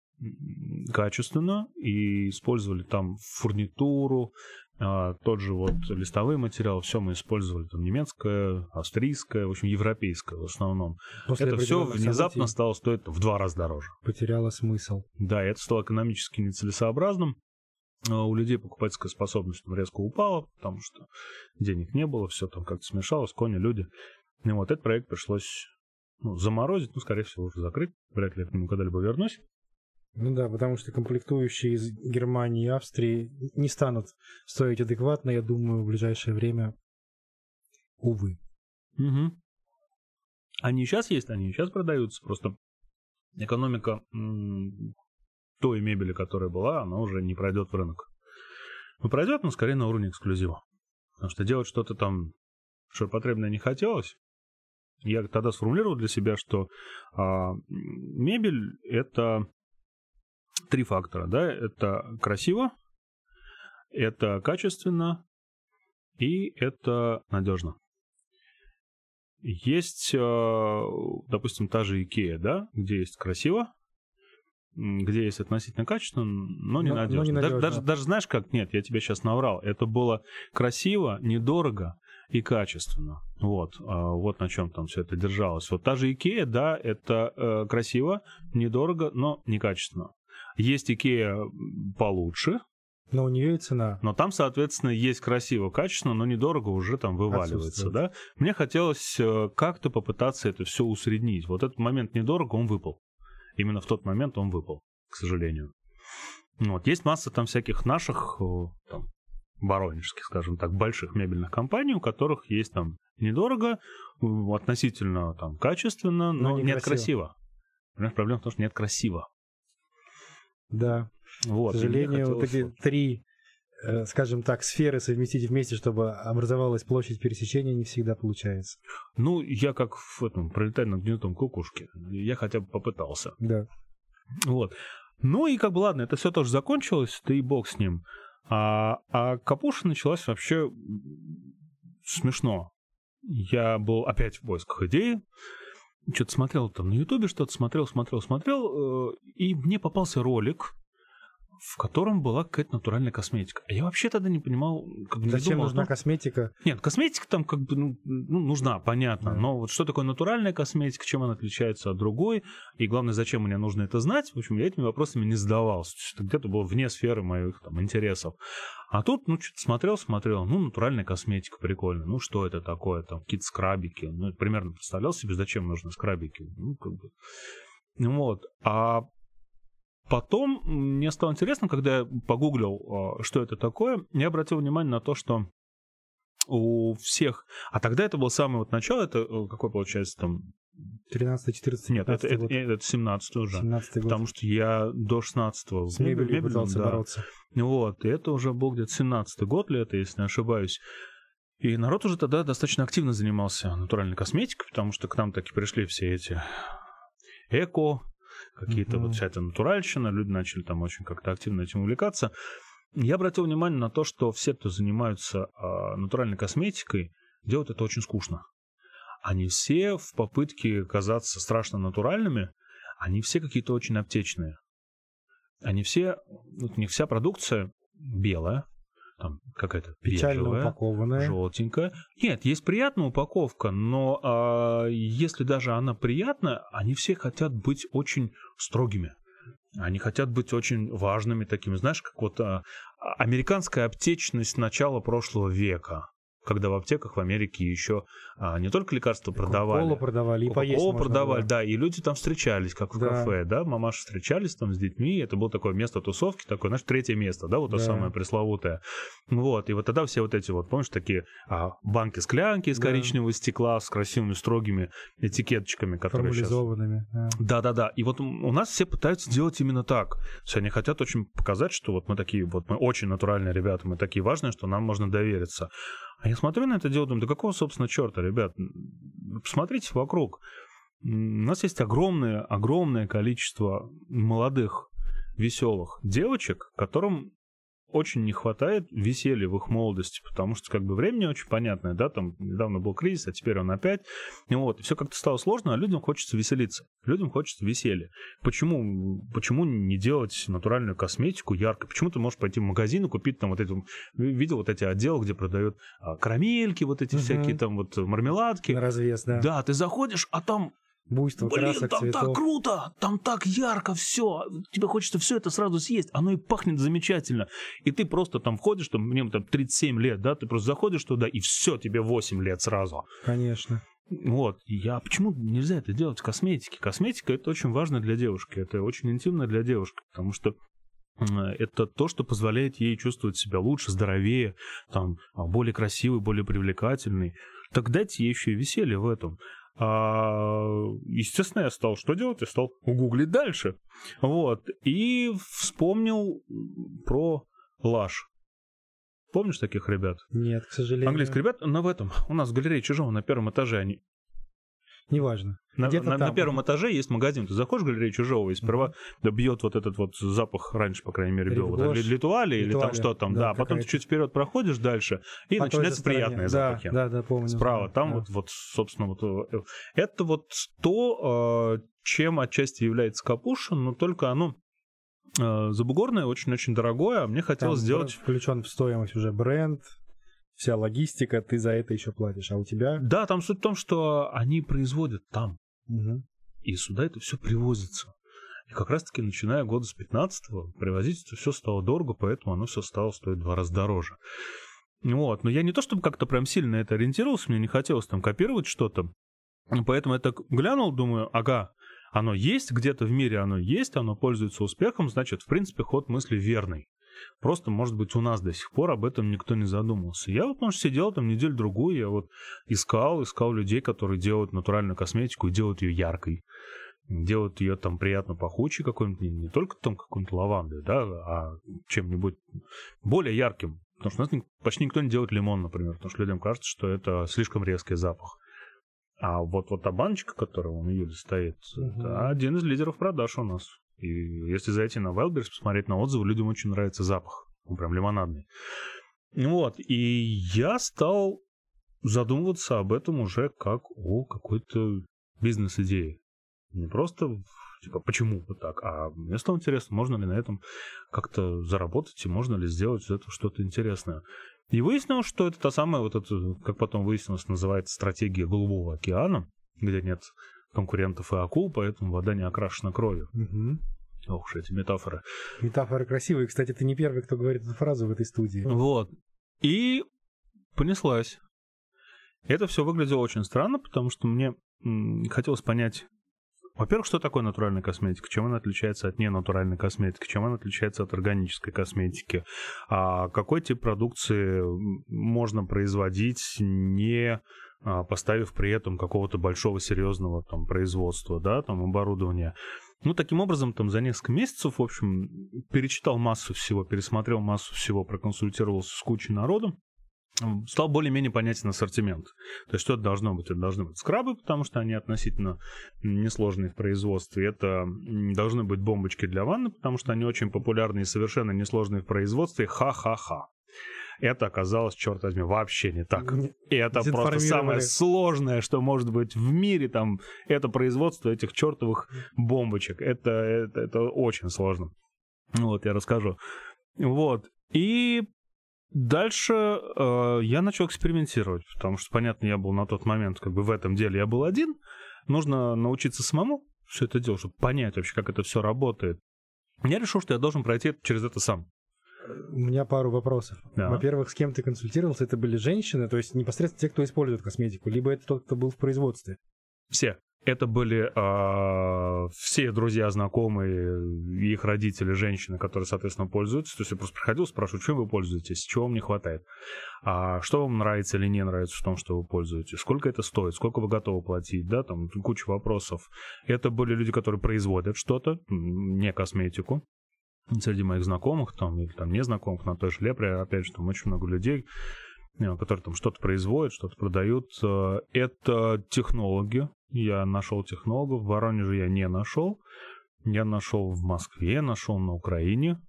[SPEAKER 1] качественно и использовали там фурнитуру, а, тот же вот листовой материал, все мы использовали, там немецкое, австрийское, в общем, европейское в основном.
[SPEAKER 2] После
[SPEAKER 1] это все внезапно стало стоить в два раза дороже.
[SPEAKER 2] Потеряло смысл.
[SPEAKER 1] Да, это стало экономически нецелесообразным. А У людей покупательская способность там резко упала, потому что денег не было, все там как-то смешалось, кони, люди. И вот этот проект пришлось ну, заморозить, ну, скорее всего, уже закрыть. Вряд ли я к нему когда-либо вернусь.
[SPEAKER 2] Ну да, потому что комплектующие из Германии и Австрии не станут стоить адекватно, я думаю, в ближайшее время. Увы.
[SPEAKER 1] Угу. Они сейчас есть, они сейчас продаются. Просто экономика той мебели, которая была, она уже не пройдет в рынок. Ну, пройдет, но скорее на уровне эксклюзива. Потому что делать что-то там ширпотребное не хотелось. Я тогда сформулировал для себя, что а, мебель это три фактора, да, это красиво, это качественно и это надежно. Есть, э, допустим, та же Икея, да, где есть красиво, где есть относительно качественно, но
[SPEAKER 2] Но- но
[SPEAKER 1] ненадежно. Даже,
[SPEAKER 2] ненадежно.
[SPEAKER 1] даже, даже знаешь как? Нет, я тебе сейчас наврал. Это было красиво, недорого и качественно. Вот, а, вот на чем там все это держалось. Вот та же Икея, да, это э, красиво, недорого, но некачественно. Есть Икея получше,
[SPEAKER 2] Но у нее и цена.
[SPEAKER 1] но там, соответственно, есть красиво, качественно, но недорого уже там вываливается, да? Мне хотелось э, как-то попытаться это все усреднить. Вот этот момент недорого, он выпал. Именно в тот момент он выпал, к сожалению. Ну Вот. Есть масса там всяких наших, э, там, воронежских, скажем так, больших мебельных компаний, у которых есть там недорого, относительно там качественно, но,
[SPEAKER 2] Но
[SPEAKER 1] нет красиво. Понимаешь, проблема в том, что нет красиво.
[SPEAKER 2] Да.
[SPEAKER 1] Вот.
[SPEAKER 2] К сожалению, вот эти три, э, скажем так, сферы совместить вместе, чтобы образовалась площадь пересечения, не всегда получается.
[SPEAKER 1] Ну, я как в этом, пролетая над гнездом кукушки, я хотя бы попытался.
[SPEAKER 2] Да.
[SPEAKER 1] Вот. Ну и как бы ладно, это все тоже закончилось, да и бог с ним. А, а капуша началась вообще смешно. Я был опять в поисках идеи, что-то смотрел там на Ютубе, что-то смотрел, смотрел, смотрел, э, и мне попался ролик, в котором была какая-то натуральная косметика. А я вообще тогда не понимал, как бы не
[SPEAKER 2] Зачем
[SPEAKER 1] думал,
[SPEAKER 2] нужна
[SPEAKER 1] ну,
[SPEAKER 2] косметика?
[SPEAKER 1] Нет, косметика там как бы ну, ну, нужна, понятно.
[SPEAKER 2] Да.
[SPEAKER 1] Но вот что такое натуральная косметика, чем она отличается от другой, и главное, зачем мне нужно это знать, в общем, я этими вопросами не задавался. Это где-то было вне сферы моих там, интересов. А тут, ну, что-то смотрел, смотрел, ну, натуральная косметика, прикольно. Ну, что это такое, там, какие-то скрабики. Ну, примерно представлял себе, зачем нужны скрабики. Ну, как бы. Ну, Вот. А потом мне стало интересно, когда я погуглил, а, что это такое, я обратил внимание на то, что у всех... А тогда это было самое вот начало, это э, какой получается там...
[SPEAKER 2] 13, 14,
[SPEAKER 1] Нет, это,
[SPEAKER 2] 15
[SPEAKER 1] это, это 17 уже.
[SPEAKER 2] 17 год.
[SPEAKER 1] Потому что я до 16 в
[SPEAKER 2] С мебелью
[SPEAKER 1] мебельном,
[SPEAKER 2] пытался
[SPEAKER 1] да.
[SPEAKER 2] бороться.
[SPEAKER 1] Вот, и это уже был где-то 17 год лета, если не ошибаюсь. И народ уже тогда достаточно активно занимался натуральной косметикой, потому что к нам таки пришли все эти эко, какие-то
[SPEAKER 2] Мгм.
[SPEAKER 1] вот вся эта натуральщина, люди начали там очень как-то активно этим увлекаться. Я обратил внимание на то, что все, кто занимаются а, натуральной косметикой, делают это очень скучно. Они все в попытке казаться страшно натуральными, они все какие-то очень аптечные. Они все, вот у них вся продукция белая, там какая-то
[SPEAKER 2] Печально упакованная.
[SPEAKER 1] желтенькая. Нет, есть приятная упаковка, но а, если даже она приятная, они все хотят быть очень строгими. Они хотят быть очень важными такими, знаешь, как вот а, американская аптечность начала прошлого века, когда в аптеках в Америке еще а, не только лекарства продавали,
[SPEAKER 2] Колу продавали и поесть
[SPEAKER 1] Кока-колу
[SPEAKER 2] можно
[SPEAKER 1] продавали,
[SPEAKER 2] было.
[SPEAKER 1] да, и люди там встречались, как в
[SPEAKER 2] Да.
[SPEAKER 1] кафе, да, мамаши встречались там с детьми, это было такое место тусовки, такое, знаешь, третье место, да, вот то
[SPEAKER 2] Да.
[SPEAKER 1] самое пресловутое. Вот, и вот тогда все вот эти вот, помнишь, такие а, банки-склянки из
[SPEAKER 2] Да.
[SPEAKER 1] коричневого стекла с красивыми строгими этикеточками, которые сейчас...
[SPEAKER 2] Да.
[SPEAKER 1] Да-да-да. И вот у нас все пытаются делать именно так. То есть они хотят очень показать, что вот мы такие вот, мы очень натуральные ребята, мы такие важные, что нам можно довериться. А я смотрю на это дело, думаю, да какого, собственно, черта, ребят? Посмотрите вокруг. У нас есть огромное, огромное количество молодых, веселых девочек, которым очень не хватает веселья в их молодости, потому что как бы времени очень понятное, да, там недавно был кризис, а теперь он опять, и вот, и все как-то стало сложно, а людям хочется веселиться, людям хочется веселья. Почему, почему не делать натуральную косметику яркой? Почему ты можешь пойти в магазин и купить там вот эти, видел вот эти отделы, где продают а, карамельки, вот эти
[SPEAKER 2] Мгм.
[SPEAKER 1] всякие там вот мармеладки.
[SPEAKER 2] На развес, да.
[SPEAKER 1] Да, ты заходишь, а там
[SPEAKER 2] Буйство
[SPEAKER 1] Блин,
[SPEAKER 2] красок,
[SPEAKER 1] там так
[SPEAKER 2] цветов.
[SPEAKER 1] круто, там так ярко все, тебе хочется все это сразу съесть, оно и пахнет замечательно. И ты просто там входишь, там, мне там 37 лет, да, ты просто заходишь туда, и все, тебе 8 лет сразу.
[SPEAKER 2] Конечно.
[SPEAKER 1] Вот, я, почему нельзя это делать в косметике? Косметика это очень важно для девушки, это очень интимно для девушки, потому что это то, что позволяет ей чувствовать себя лучше, здоровее, там, а, более красивой, более привлекательной. Так дайте ей еще и веселье в этом. А, естественно, я стал что делать? Я стал гуглить дальше. Вот. И вспомнил про Лаш. Помнишь таких ребят?
[SPEAKER 2] Нет, к сожалению.
[SPEAKER 1] Английских ребят, но в этом. У нас в галерее Чижова на первом этаже они
[SPEAKER 2] Неважно.
[SPEAKER 1] на, на- на
[SPEAKER 2] там.
[SPEAKER 1] первом этаже есть магазин. Ты заходишь в галерею Чужого, и сперва да, бьет вот этот вот запах, раньше, по крайней мере, бил. Вот Литуали или там что там,
[SPEAKER 2] да,
[SPEAKER 1] да. Потом ты чуть вперед проходишь дальше, и
[SPEAKER 2] По
[SPEAKER 1] начинаются приятные
[SPEAKER 2] да,
[SPEAKER 1] запахи.
[SPEAKER 2] Да, да, помню.
[SPEAKER 1] Справа, там
[SPEAKER 2] Да.
[SPEAKER 1] вот, вот, собственно, вот э, это вот то, э, чем отчасти является капуша, но только оно э, забугорное, очень-очень дорогое, а мне
[SPEAKER 2] Там
[SPEAKER 1] хотелось сделать...
[SPEAKER 2] включен в стоимость уже бренд, вся логистика, ты за это еще платишь. А у тебя...
[SPEAKER 1] Да, там суть в том, что они производят там,
[SPEAKER 2] Мгм.
[SPEAKER 1] и сюда это все привозится. И как раз-таки, начиная года с 15-го, привозить это все стало дорого, поэтому оно все стало стоить в два раза дороже. Вот. Но я не то чтобы как-то прям сильно это ориентировался, мне не хотелось там копировать что-то. Поэтому я так глянул, думаю, ага, оно есть, где-то в мире оно есть, оно пользуется успехом, значит, в принципе, ход мысли верный. Просто, может быть, у нас до сих пор об этом никто не задумывался. Я вот, может, сидел там неделю-другую, я вот искал, искал людей, которые делают натуральную косметику и делают ее яркой. делают ее там приятно пахучей какой-нибудь, не, не только там какой-нибудь лавандой, да, а чем-нибудь более ярким. Потому что у нас почти никто не делает лимон, например, потому что людям кажется, что это слишком резкий запах. А вот, вот та баночка, которая у Юли стоит, угу. это один из лидеров продаж у нас. И если зайти на Wildberries, посмотреть на отзывы, людям очень нравится запах. Он прям лимонадный. Вот. И я стал задумываться об этом уже как о какой-то бизнес-идее. Не просто типа, почему вот так? А мне стало интересно, можно ли на этом как-то заработать, и можно ли сделать из этого что-то интересное. И выяснилось, что это та самая, вот это, как потом выяснилось, называется стратегия Голубого океана, где нет конкурентов и акул, поэтому вода не окрашена кровью. Угу. Ох уж эти метафоры.
[SPEAKER 2] Метафоры красивые. Кстати, ты не первый, кто говорит эту фразу в этой студии.
[SPEAKER 1] Вот. И понеслась. Это все выглядело очень странно, потому что мне хотелось понять, во-первых, что такое натуральная косметика? Чем она отличается от ненатуральной косметики? Чем она отличается от органической косметики? А какой тип продукции можно производить, не поставив при этом какого-то большого серьезного там производства, да, там оборудования? Ну, таким образом, там за несколько месяцев, в общем, перечитал массу всего, пересмотрел массу всего, проконсультировался с кучей народу стал более-менее понятен ассортимент. То есть что это должно быть? Это должны быть скрабы, потому что они относительно несложные в производстве. Это должны быть бомбочки для ванны, потому что они очень популярны и совершенно несложные в производстве. Ха-ха-ха. Это оказалось, черт возьми, вообще не так. И это просто самое сложное, что может быть в мире, там, это производство этих чертовых бомбочек. Это, это, это очень сложно. Вот, я расскажу. Вот. И Дальше э, я начал экспериментировать, потому что, понятно, я был на тот момент как бы в этом деле я был один. Нужно научиться самому все это делать, чтобы понять вообще, как это все работает. Я решил, что я должен пройти через это сам.
[SPEAKER 2] У меня пару вопросов. Да. Во-первых, с кем ты консультировался? Это были женщины, то есть непосредственно те, кто использует косметику, либо это тот, кто был в производстве?
[SPEAKER 1] Все. Это были э, все друзья, знакомые, их родители, женщины, которые, соответственно, пользуются. То есть я просто приходил, спрашиваю, чем вы пользуетесь, чего вам не хватает, а что вам нравится или не нравится в том, что вы пользуетесь, сколько это стоит, сколько вы готовы платить, да, там куча вопросов. Это были люди, которые производят что-то, не косметику, среди моих знакомых там или там незнакомых на той же Лепре, опять же, там очень много людей, э, которые там что-то производят, что-то продают. Э, это технологи, я нашел технологов, в Воронеже я не нашел. Я нашел в Москве, нашел на Украине.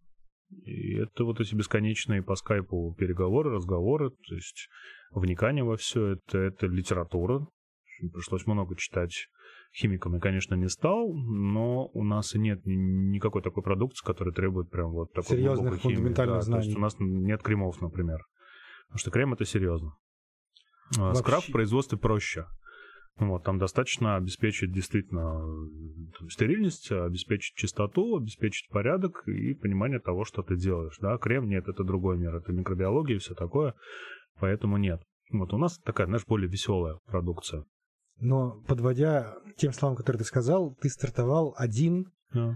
[SPEAKER 1] И это вот эти бесконечные по скайпу переговоры, разговоры, то есть вникание во все это, это литература. Пришлось много читать. Химиком я, конечно, не стал, но у нас и нет никакой такой продукции, которая требует прям вот такой
[SPEAKER 2] Серьезных химии. Да, знаний. То есть
[SPEAKER 1] у нас нет кремов, например. Потому что крем это серьезно. А Вообще... Скраб в производстве проще. Вот, там достаточно обеспечить действительно там, стерильность, обеспечить чистоту, обеспечить порядок и понимание того, что ты делаешь. Да? Крем нет, это другой мир, это микробиология и все такое, поэтому нет. Вот у нас такая, знаешь, более веселая продукция.
[SPEAKER 2] Но подводя тем словам, которые ты сказал, ты стартовал один, yeah.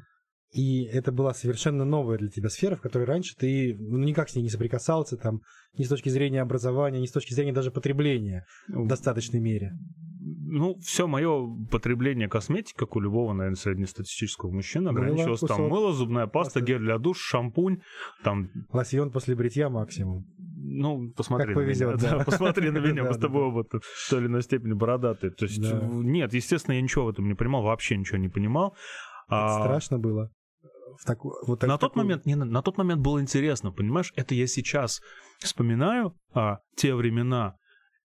[SPEAKER 2] и это была совершенно новая для тебя сфера, в которой раньше ты ну, никак с ней не соприкасался, там, ни с точки зрения образования, ни с точки зрения даже потребления в достаточной мере
[SPEAKER 1] ну, все мое потребление косметики, как у любого, наверное, среднестатистического мужчины, ограничивалось мыло, там мыло, зубная паста, гель для душ, шампунь, там...
[SPEAKER 2] Лосьон после бритья максимум.
[SPEAKER 1] Ну, посмотри как на повезет, меня. Да. посмотри на меня, мы с тобой оба в той или иной степени бородатые. То есть, нет, естественно, я ничего в этом не понимал, вообще ничего не понимал.
[SPEAKER 2] А страшно было.
[SPEAKER 1] В так, вот так, на тот момент не, на тот момент было интересно, понимаешь? Это я сейчас вспоминаю а, те времена,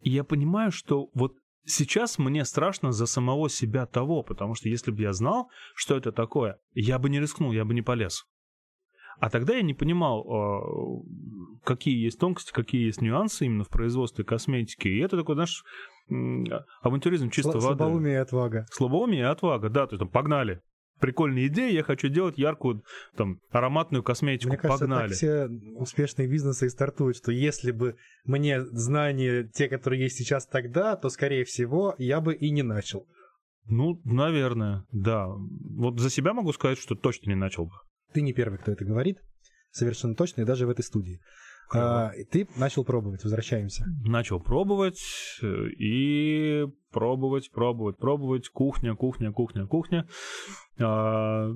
[SPEAKER 1] и я понимаю, что вот Сейчас мне страшно за самого себя того, потому что если бы я знал, что это такое, я бы не рискнул, я бы не полез. А тогда я не понимал, а, какие есть тонкости, какие есть нюансы именно в производстве косметики. И это такой, знаешь, авантюризм чисто воды.
[SPEAKER 2] Слабоумие и отвага.
[SPEAKER 1] Слабоумие и отвага, да, то есть там погнали прикольная идея, я хочу делать яркую, там, ароматную косметику,
[SPEAKER 2] Мне кажется,
[SPEAKER 1] погнали.
[SPEAKER 2] Так все успешные бизнесы и стартуют, что если бы мне знания, те, которые есть сейчас тогда, то, скорее всего, я бы и не начал.
[SPEAKER 1] Ну, наверное, да. Вот за себя могу сказать, что точно не начал бы.
[SPEAKER 2] Ты не первый, кто это говорит, совершенно точно, и даже в этой студии. А, ты начал пробовать, возвращаемся.
[SPEAKER 1] Начал пробовать и пробовать, пробовать, пробовать. Кухня, кухня, кухня, кухня. А,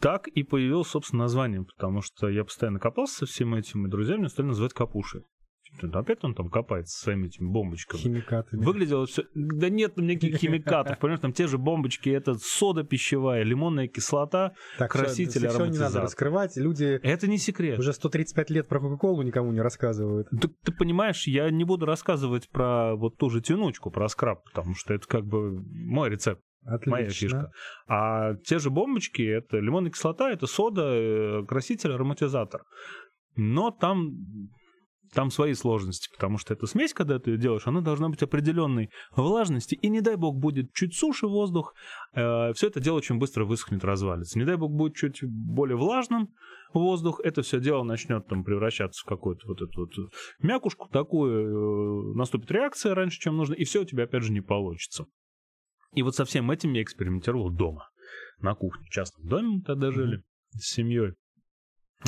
[SPEAKER 1] так и появилось, собственно, название, потому что я постоянно копался со всем этим, и друзья меня стали называть Капуши. Опять он там копается своими этими бомбочками.
[SPEAKER 2] Химикатами.
[SPEAKER 1] Выглядело все... Да нет там никаких химикатов, понимаешь, там те же бомбочки, это сода пищевая, лимонная кислота, так, краситель,
[SPEAKER 2] все, не надо раскрывать, люди...
[SPEAKER 1] Это не секрет.
[SPEAKER 2] Уже 135 лет про Кока-Колу никому не рассказывают.
[SPEAKER 1] Ты, ты понимаешь, я не буду рассказывать про вот ту же тянучку, про скраб, потому что это как бы мой рецепт. Отлично. Моя фишка. А те же бомбочки, это лимонная кислота, это сода, э, краситель, ароматизатор. Но там там свои сложности, потому что эта смесь, когда ты ее делаешь, она должна быть определенной влажности, и не дай бог будет чуть суше воздух, э, все это дело очень быстро высохнет, развалится. Не дай бог будет чуть более влажным воздух, это все дело начнет там превращаться в какую-то вот эту вот мякушку такую, э, наступит реакция раньше, чем нужно, и все у тебя опять же не получится. И вот со всем этим я экспериментировал дома, на кухне, в частном доме мы тогда жили mm-hmm. с семьей.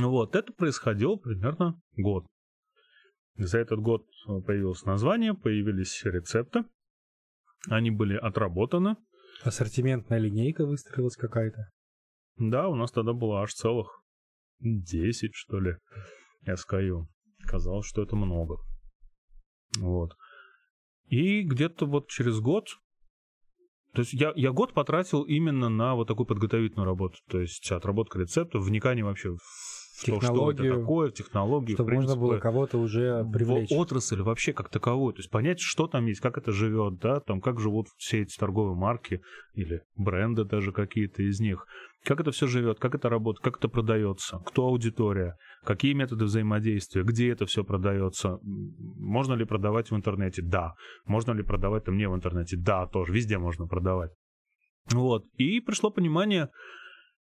[SPEAKER 1] Вот, это происходило примерно год. За этот год появилось название, появились рецепты. Они были отработаны.
[SPEAKER 2] Ассортиментная линейка выстроилась какая-то.
[SPEAKER 1] Да, у нас тогда было аж целых 10, что ли, SKU. Казалось, что это много. Вот. И где-то вот через год то есть я, я год потратил именно на вот такую подготовительную работу. То есть отработка рецептов, вникание вообще в технологию, что это такое, технологию.
[SPEAKER 2] Чтобы принципы, можно было кого-то уже привлечь.
[SPEAKER 1] В отрасль вообще как таковую. То есть понять, что там есть, как это живет, да, там как живут все эти торговые марки или бренды даже какие-то из них. Как это все живет, как это работает, как это продается, кто аудитория, какие методы взаимодействия, где это все продается, можно ли продавать в интернете? Да. Можно ли продавать там не в интернете? Да, тоже. Везде можно продавать. Вот. И пришло понимание,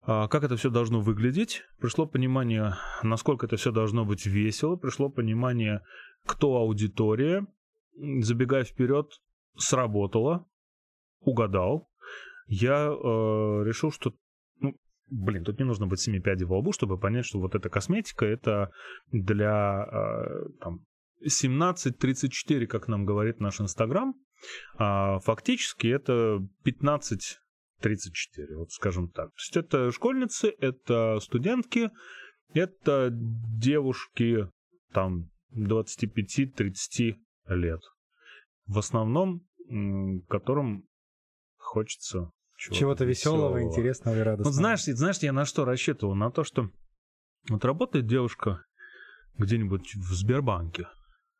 [SPEAKER 1] как это все должно выглядеть, пришло понимание, насколько это все должно быть весело, пришло понимание, кто аудитория, забегая вперед, сработало, угадал. Я э, решил, что ну, блин, тут не нужно быть семи пядей во лбу, чтобы понять, что вот эта косметика это для э, там, 17-34, как нам говорит наш Инстаграм, а фактически это 15 34, вот скажем так. То есть это школьницы, это студентки, это девушки там 25-30 лет. В основном, которым хочется
[SPEAKER 2] чего-то, чего-то веселого, веселого, интересного и радостного.
[SPEAKER 1] Вот знаешь, знаешь, я на что рассчитывал? На то, что вот работает девушка где-нибудь в Сбербанке.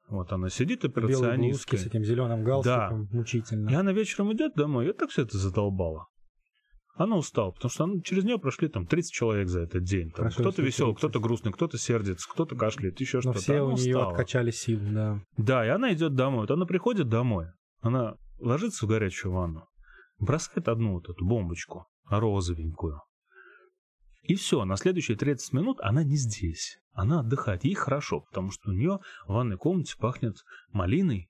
[SPEAKER 1] Вот она сидит операционисткой.
[SPEAKER 2] с этим зеленым галстуком, да. мучительно.
[SPEAKER 1] И она вечером идет домой, и так все это задолбало. Она устала, потому что она, через нее прошли там 30 человек за этот день. Там, кто-то веселый, кто-то грустный, кто-то сердится, кто-то кашляет, еще что-то.
[SPEAKER 2] все
[SPEAKER 1] она
[SPEAKER 2] у нее устала. откачали сил, да.
[SPEAKER 1] Да, и она идет домой. Вот она приходит домой, она ложится в горячую ванну, бросает одну вот эту бомбочку розовенькую. И все, на следующие 30 минут она не здесь. Она отдыхает. Ей хорошо, потому что у нее в ванной комнате пахнет малиной,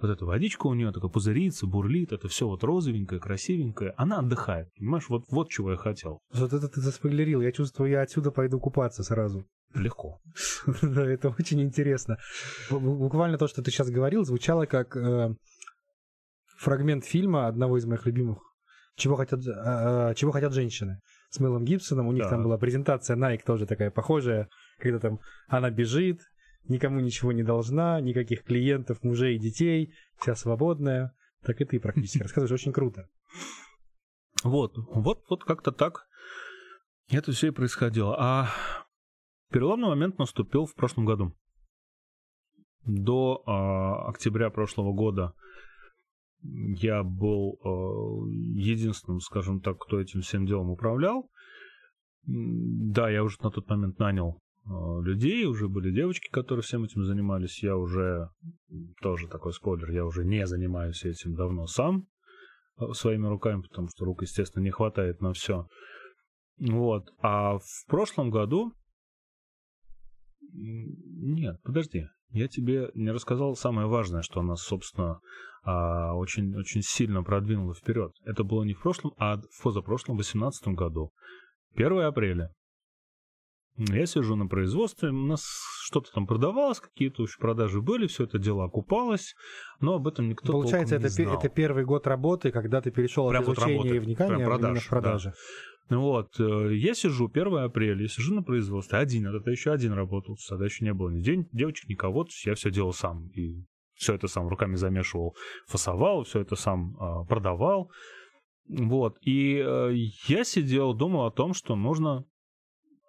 [SPEAKER 1] вот эта водичка у нее такая пузырится, бурлит, это все вот розовенькое, красивенькое. Она отдыхает, понимаешь? Вот, вот чего я хотел.
[SPEAKER 2] Вот это ты заспойлерил. Я чувствую, я отсюда пойду купаться сразу.
[SPEAKER 1] Легко.
[SPEAKER 2] Да, это очень интересно. Буквально то, что ты сейчас говорил, звучало как э, фрагмент фильма одного из моих любимых чего хотят, э, чего хотят женщины с Мэлом Гибсоном. У них там была презентация Nike тоже такая похожая, когда там она бежит, никому ничего не должна, никаких клиентов, мужей детей, вся свободная. Так и ты практически рассказываешь, очень круто.
[SPEAKER 1] Вот, вот, вот как-то так это все и происходило. А переломный момент наступил в прошлом году. До э, октября прошлого года я был э, единственным, скажем так, кто этим всем делом управлял. Да, я уже на тот момент нанял людей, уже были девочки, которые всем этим занимались. Я уже, тоже такой спойлер, я уже не занимаюсь этим давно сам э, своими руками, потому что рук, естественно, не хватает на все. Вот. А в прошлом году... Нет, подожди. Я тебе не рассказал самое важное, что нас, собственно, а, очень, очень сильно продвинуло вперед. Это было не в прошлом, а в позапрошлом, 2018 году. 1 апреля Я сижу на производстве, у нас что-то там продавалось, какие-то еще продажи были, все это дело окупалось, но об этом никто
[SPEAKER 2] Получается, это,
[SPEAKER 1] не знал.
[SPEAKER 2] это первый год работы, когда ты перешел
[SPEAKER 1] Прям
[SPEAKER 2] от
[SPEAKER 1] вот
[SPEAKER 2] изучения
[SPEAKER 1] работы,
[SPEAKER 2] и вникания
[SPEAKER 1] продаж,
[SPEAKER 2] в продажи.
[SPEAKER 1] Вот, э, я сижу, 1 апреля, я сижу на производстве, один, это еще один работал, тогда еще не было ни день, девочек, никого, то есть я все делал сам, и все это сам руками замешивал, фасовал, все это сам э, продавал, вот, и э, я сидел, думал о том, что нужно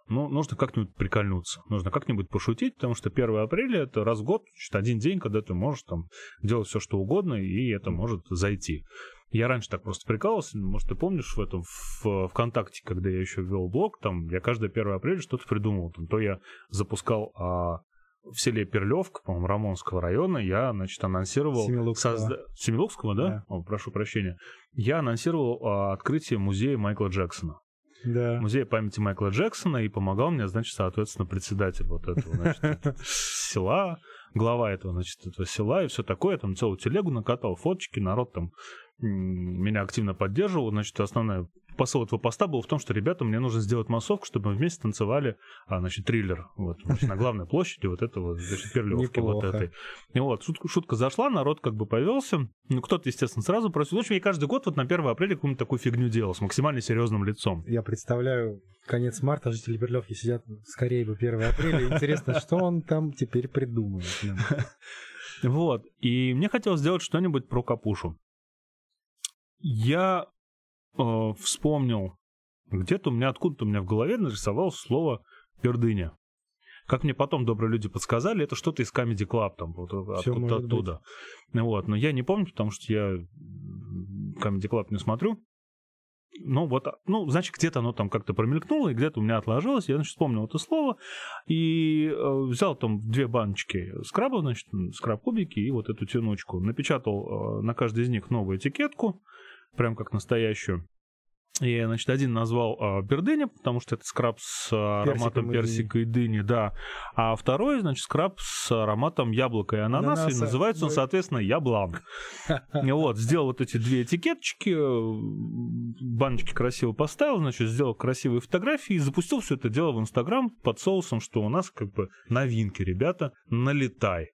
[SPEAKER 1] ну, нужно как-нибудь прикольнуться, нужно как-нибудь пошутить, потому что 1 апреля это раз в год, значит, один день, когда ты можешь там делать все, что угодно, и это может зайти. Я раньше так просто прикалывался, может, ты помнишь в этом в ВКонтакте, когда я еще вел блог, там я каждое 1 апреля что-то придумывал. Там, то я запускал а, в селе Перлевка, по-моему, Рамонского района, я, значит, анонсировал...
[SPEAKER 2] Семилукского.
[SPEAKER 1] Созда... Семилукского, да?
[SPEAKER 2] Да.
[SPEAKER 1] О, прошу прощения. Я анонсировал а, открытие музея Майкла Джексона.
[SPEAKER 2] Да.
[SPEAKER 1] Музей памяти Майкла Джексона, и помогал мне, значит, соответственно, председатель вот этого, значит, села, глава этого, значит, этого села и все такое. Там целую телегу накатал, фоточки, народ там меня активно поддерживал. Значит, основная посыл этого поста был в том, что, ребята, мне нужно сделать массовку, чтобы мы вместе танцевали, а, значит, триллер вот, значит, на главной площади вот этого, значит, Перлевки вот этой. И вот, шутка, шутка зашла, народ как бы повелся. Ну, кто-то, естественно, сразу просил. В общем, я каждый год вот на 1 апреля какую-нибудь такую фигню делал с максимально серьезным лицом.
[SPEAKER 2] Я представляю, конец марта жители Берлевки сидят скорее бы 1 апреля. Интересно, что он там теперь придумает.
[SPEAKER 1] Вот. И мне хотелось сделать что-нибудь про капушу. Я э, вспомнил, где-то у меня откуда-то у меня в голове нарисовалось слово пердыня. Как мне потом добрые люди подсказали, это что-то из Comedy Club, там, вот, откуда-то
[SPEAKER 2] может
[SPEAKER 1] оттуда. Вот. Но я не помню, потому что я Comedy Club не смотрю. Ну, вот, ну, значит, где-то оно там как-то промелькнуло, и где-то у меня отложилось. Я, значит, вспомнил это слово и э, взял там две баночки скраба, значит, скраб-кубики и вот эту тянучку. Напечатал э, на каждой из них новую этикетку, прям как настоящую. И, значит, один назвал э, пердыня, потому что это скраб с ароматом
[SPEAKER 2] Персиком и
[SPEAKER 1] персика и дыни, да. А второй, значит, скраб с ароматом яблока и ананаса, и
[SPEAKER 2] Ананаса.
[SPEAKER 1] называется он, соответственно, яблан. Вот, сделал вот эти две этикеточки, э, баночки красиво поставил, значит, сделал красивые фотографии и запустил все это дело в Инстаграм под соусом, что у нас как бы новинки, ребята, налетай.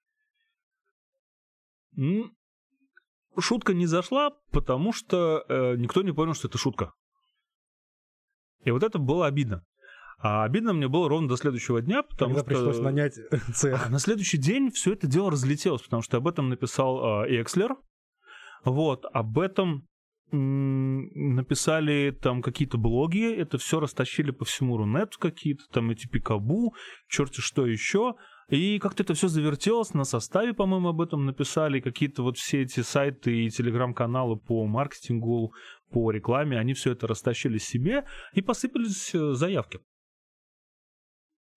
[SPEAKER 1] Шутка не зашла, потому что э, никто не понял, что это шутка. И вот это было обидно. А обидно мне было ровно до следующего дня, потому
[SPEAKER 2] Тогда
[SPEAKER 1] что...
[SPEAKER 2] пришлось нанять цех.
[SPEAKER 1] А на следующий день все это дело разлетелось, потому что об этом написал э, Экслер. Вот, об этом написали там какие-то блоги, это все растащили по всему Рунету какие-то, там эти пикабу, черти что еще. И как-то это все завертелось, на составе, по-моему, об этом написали, какие-то вот все эти сайты и телеграм-каналы по маркетингу, по рекламе, они все это растащили себе и посыпались э, заявки.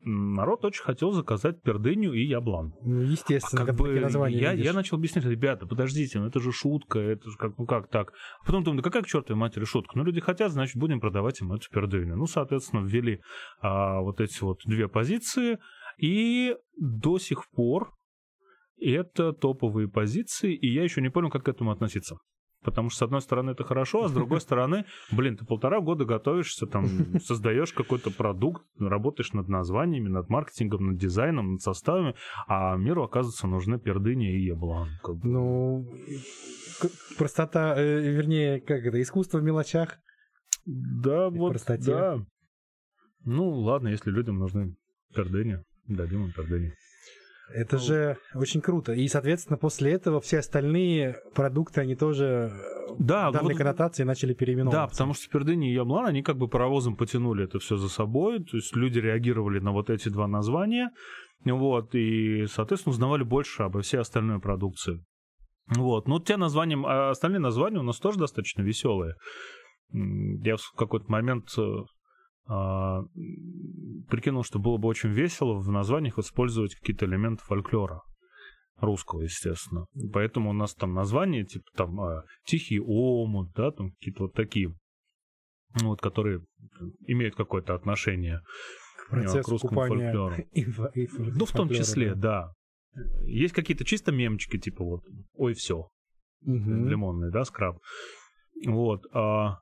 [SPEAKER 1] Народ очень хотел заказать пердыню и яблан.
[SPEAKER 2] Ну, естественно,
[SPEAKER 1] А как бы я,
[SPEAKER 2] видишь.
[SPEAKER 1] я начал объяснять, ребята, подождите, ну это же шутка, это же как, ну как так? А потом думаю, да какая к чертовой матери шутка? Ну люди хотят, значит, будем продавать им эту пердыню. Ну, соответственно, ввели а, вот эти вот две позиции, и до сих пор это топовые позиции, и я еще не понял, как к этому относиться. Потому что, с одной стороны, это хорошо, а с другой стороны, блин, ты полтора года готовишься, там, создаешь какой-то продукт, работаешь над названиями, над маркетингом, над дизайном, над составами, а миру, оказывается, нужны пердыня и еблан. как бы.
[SPEAKER 2] Ну, простота, э, вернее, как это, искусство в мелочах.
[SPEAKER 1] Да,
[SPEAKER 2] и
[SPEAKER 1] вот,
[SPEAKER 2] простоте.
[SPEAKER 1] да. Ну, ладно, если людям нужны пердыни, дадим им пердыни.
[SPEAKER 2] Это
[SPEAKER 1] Ну.
[SPEAKER 2] же очень круто. И, соответственно, после этого все остальные продукты, они тоже э,
[SPEAKER 1] Да,
[SPEAKER 2] данной
[SPEAKER 1] вот-
[SPEAKER 2] коннотации начали переименовываться.
[SPEAKER 1] Да, потому что пердыни и яблан, они как бы паровозом потянули это все за собой, то есть люди реагировали на вот эти два названия, вот, и, соответственно, узнавали больше обо всей остальной продукции. Вот, ну, те названия, а остальные названия у нас тоже достаточно веселые. Я в какой-то момент э, прикинул, что было бы очень весело в названиях использовать какие-то элементы фольклора русского, естественно. Поэтому у нас там названия, типа там а, Тихий омут, да, там какие-то вот такие, ну, вот, которые имеют какое-то отношение
[SPEAKER 2] Процесс
[SPEAKER 1] к русскому
[SPEAKER 2] купания
[SPEAKER 1] фольклору.
[SPEAKER 2] и и
[SPEAKER 1] Ну, в том числе,
[SPEAKER 2] да.
[SPEAKER 1] да. Есть какие-то чисто мемчики, типа вот, ой, все,
[SPEAKER 2] Мгм.
[SPEAKER 1] лимонный, да, скраб. Вот. а,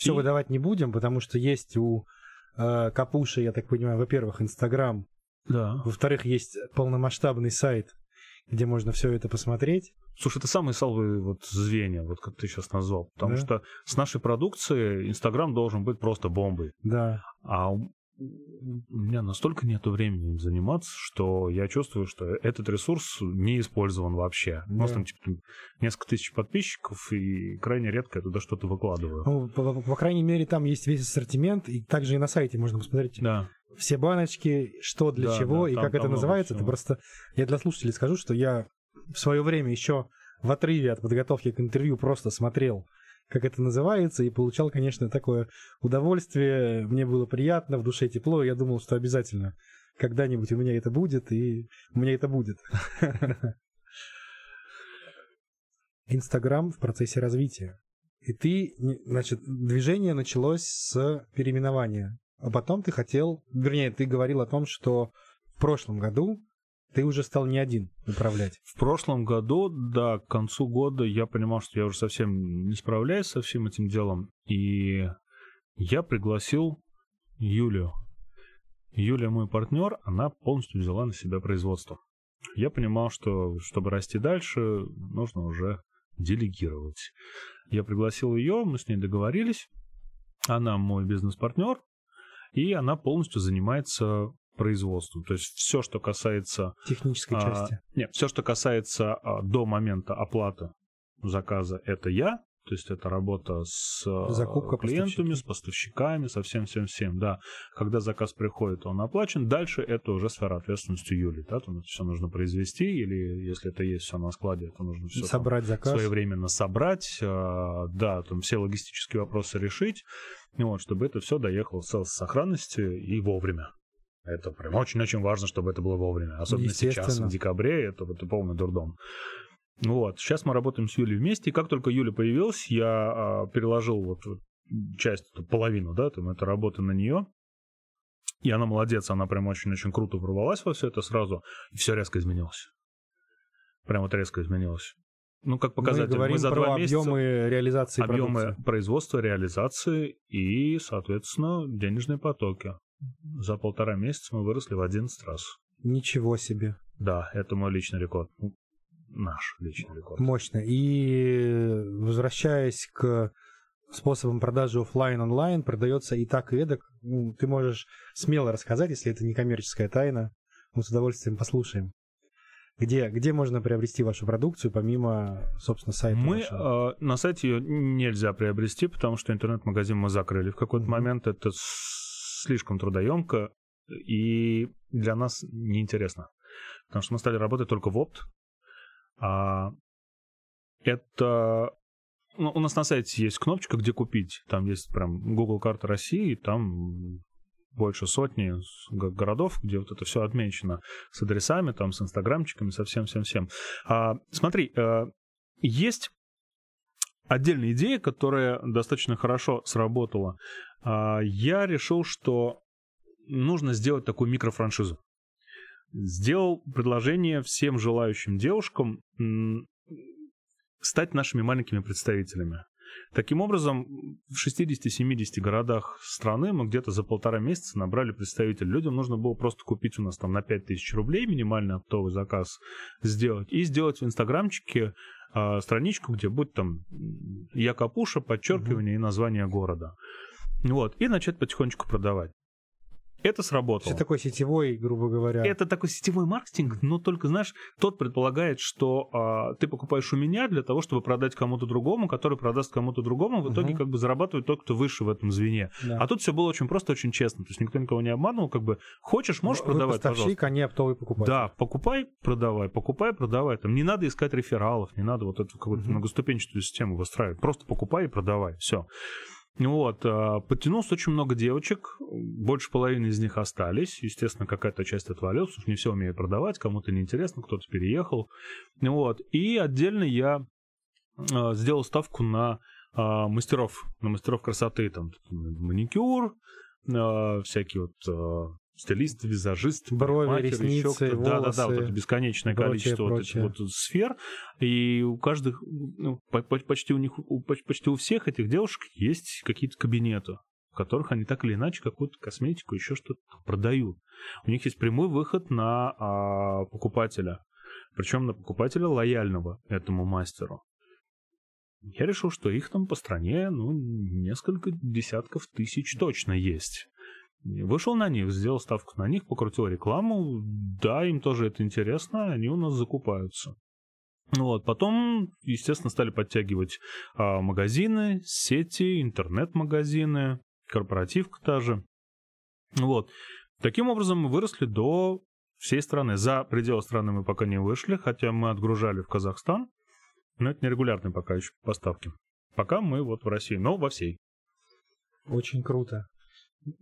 [SPEAKER 2] Все
[SPEAKER 1] И-
[SPEAKER 2] выдавать не будем, потому что есть у э, Капуша, я так понимаю, во-первых, Инстаграм,
[SPEAKER 1] Да.
[SPEAKER 2] во-вторых, есть полномасштабный сайт, где можно все это посмотреть.
[SPEAKER 1] Слушай, это самые слабые вот звенья, вот как ты сейчас назвал. Потому
[SPEAKER 2] Да.
[SPEAKER 1] что с нашей продукцией Инстаграм должен быть просто бомбой.
[SPEAKER 2] Да.
[SPEAKER 1] А у меня настолько нету времени им заниматься, что я чувствую, что этот ресурс не использован вообще. У нас
[SPEAKER 2] Да.
[SPEAKER 1] там типа, несколько тысяч подписчиков, и крайне редко я туда что-то выкладываю.
[SPEAKER 2] Ну, по, по- по крайней мере, там есть весь ассортимент, и также и на сайте можно посмотреть
[SPEAKER 1] Да.
[SPEAKER 2] все баночки, что для
[SPEAKER 1] Да,
[SPEAKER 2] чего
[SPEAKER 1] да,
[SPEAKER 2] и
[SPEAKER 1] там-
[SPEAKER 2] как
[SPEAKER 1] там
[SPEAKER 2] это называется. Это
[SPEAKER 1] всего.
[SPEAKER 2] просто я для слушателей скажу, что я в свое время еще в отрыве от подготовки к интервью просто смотрел, как это называется, и получал, конечно, такое удовольствие. Мне было приятно, в душе тепло. Я думал, что обязательно когда-нибудь у меня это будет, и у меня это будет. Инстаграм в процессе развития. И ты, значит, движение началось с переименования. А потом ты хотел, вернее, ты говорил о том, что в прошлом году ты уже стал не один управлять.
[SPEAKER 1] В прошлом году, да, к концу года я понимал, что я уже совсем не справляюсь со всем этим делом. И я пригласил Юлю. Юлия мой партнер, она полностью взяла на себя производство. Я понимал, что чтобы расти дальше, нужно уже делегировать. Я пригласил ее, мы с ней договорились. Она мой бизнес-партнер, и она полностью занимается производством. То есть все, что касается
[SPEAKER 2] Технической
[SPEAKER 1] а,
[SPEAKER 2] части.
[SPEAKER 1] Нет, все, что касается а, до момента оплаты заказа, это я. То есть это работа с а,
[SPEAKER 2] Закупка,
[SPEAKER 1] клиентами,
[SPEAKER 2] поставщики.
[SPEAKER 1] с поставщиками, со всем, всем, всем. Да, когда заказ приходит, он оплачен. Дальше это уже сфера ответственности Юли. Да, там это все нужно произвести, или если это есть все на складе, это нужно все
[SPEAKER 2] Собрать заказ.
[SPEAKER 1] своевременно собрать, а, да, там все логистические вопросы решить, вот, чтобы это все доехало в целости сохранности и вовремя. Это прям очень-очень важно, чтобы это было вовремя. Особенно сейчас, в декабре, это, это полный дурдом. Вот, сейчас мы работаем с Юлей вместе, и как только Юля появилась, я а, переложил вот, вот часть, эту половину, да, там, этой работы на нее, и она молодец, она прям очень-очень круто ворвалась во все это сразу, и все резко изменилось. Прям вот резко изменилось. Ну, как показатель,
[SPEAKER 2] мы говорим
[SPEAKER 1] за
[SPEAKER 2] про
[SPEAKER 1] два месяца
[SPEAKER 2] объемы реализации
[SPEAKER 1] объемы
[SPEAKER 2] продукции.
[SPEAKER 1] производства, реализации и, соответственно, денежные потоки. За полтора месяца мы выросли в 11 раз.
[SPEAKER 2] Ничего себе.
[SPEAKER 1] Да, это мой личный рекорд. Наш личный рекорд.
[SPEAKER 2] Мощно. И возвращаясь к способам продажи офлайн онлайн продается и так, и эдак. Ну, ты можешь смело рассказать, если это не коммерческая тайна. Мы с удовольствием послушаем. Где, где можно приобрести вашу продукцию, помимо, собственно, сайта
[SPEAKER 1] Мы
[SPEAKER 2] вашего?
[SPEAKER 1] э, на сайте ее нельзя приобрести, потому что интернет-магазин мы закрыли в какой-то
[SPEAKER 2] Мгм.
[SPEAKER 1] момент. Это слишком трудоемко и для нас неинтересно. Потому что мы стали работать только в опт. А это ну, у нас на сайте есть кнопочка, где купить. Там есть прям Google карта России, там больше сотни городов, где вот это все отмечено с адресами, там, с инстаграмчиками, со всем-всем-всем. А, смотри, э, есть отдельная идея, которая достаточно хорошо сработала. А, я решил, что нужно сделать такую микрофраншизу. Сделал предложение всем желающим девушкам стать нашими маленькими представителями. Таким образом, в 60-70 городах страны мы где-то за полтора месяца набрали представителей. Людям нужно было просто купить у нас там на 5000 рублей минимальный оптовый заказ сделать и сделать в инстаграмчике а, страничку, где будет там м, я капуша, подчеркивание и название города. Вот, и начать потихонечку продавать. Это сработало.
[SPEAKER 2] Все такой сетевой, грубо говоря.
[SPEAKER 1] Это такой сетевой маркетинг, но только, знаешь, тот предполагает, что а, ты покупаешь у меня для того, чтобы продать кому-то другому, который продаст кому-то другому, в итоге
[SPEAKER 2] Мгм.
[SPEAKER 1] как бы зарабатывает тот, кто выше в этом звене.
[SPEAKER 2] Да.
[SPEAKER 1] А тут все было очень просто, очень честно. То есть никто никого не обманывал, как бы хочешь, можешь
[SPEAKER 2] Вы
[SPEAKER 1] продавать,
[SPEAKER 2] поставщик,
[SPEAKER 1] пожалуйста.
[SPEAKER 2] а не оптовый покупатель.
[SPEAKER 1] Да, покупай, продавай, покупай, продавай. Там не надо искать рефералов, не надо вот эту какую-то
[SPEAKER 2] Мгм.
[SPEAKER 1] многоступенчатую систему выстраивать. Просто покупай и продавай. Все. Вот, а, подтянулось очень много девочек, больше половины из них остались, естественно, какая-то часть отвалилась, что не все умеют продавать, кому-то неинтересно, кто-то переехал, вот, и отдельно я а, сделал ставку на а, мастеров, на мастеров красоты, там, маникюр, всякие вот стилист, визажист,
[SPEAKER 2] Брови,
[SPEAKER 1] парикмахер, еще
[SPEAKER 2] ресницы,
[SPEAKER 1] кто-то. Да-да-да, вот
[SPEAKER 2] волосы,
[SPEAKER 1] это бесконечное
[SPEAKER 2] прочее,
[SPEAKER 1] количество вот этих вот сфер, и у каждых, ну, по- по- почти у них, почти у всех этих девушек есть какие-то кабинеты. в которых они так или иначе какую-то косметику, еще что-то продают. У них есть прямой выход на а, покупателя, причем на покупателя лояльного этому мастеру. Я решил, что их там по стране, ну, несколько десятков тысяч точно есть. Вышел на них, сделал ставку на них, покрутил рекламу. Да, им тоже это интересно, они у нас закупаются. Вот, потом, естественно, стали подтягивать а, магазины, сети, интернет-магазины, корпоративка та же. Вот. Таким образом, мы выросли до всей страны. За пределы страны мы пока не вышли, хотя мы отгружали в Казахстан. Но это нерегулярные пока еще поставки. Пока мы вот в России, но во всей.
[SPEAKER 2] Очень круто.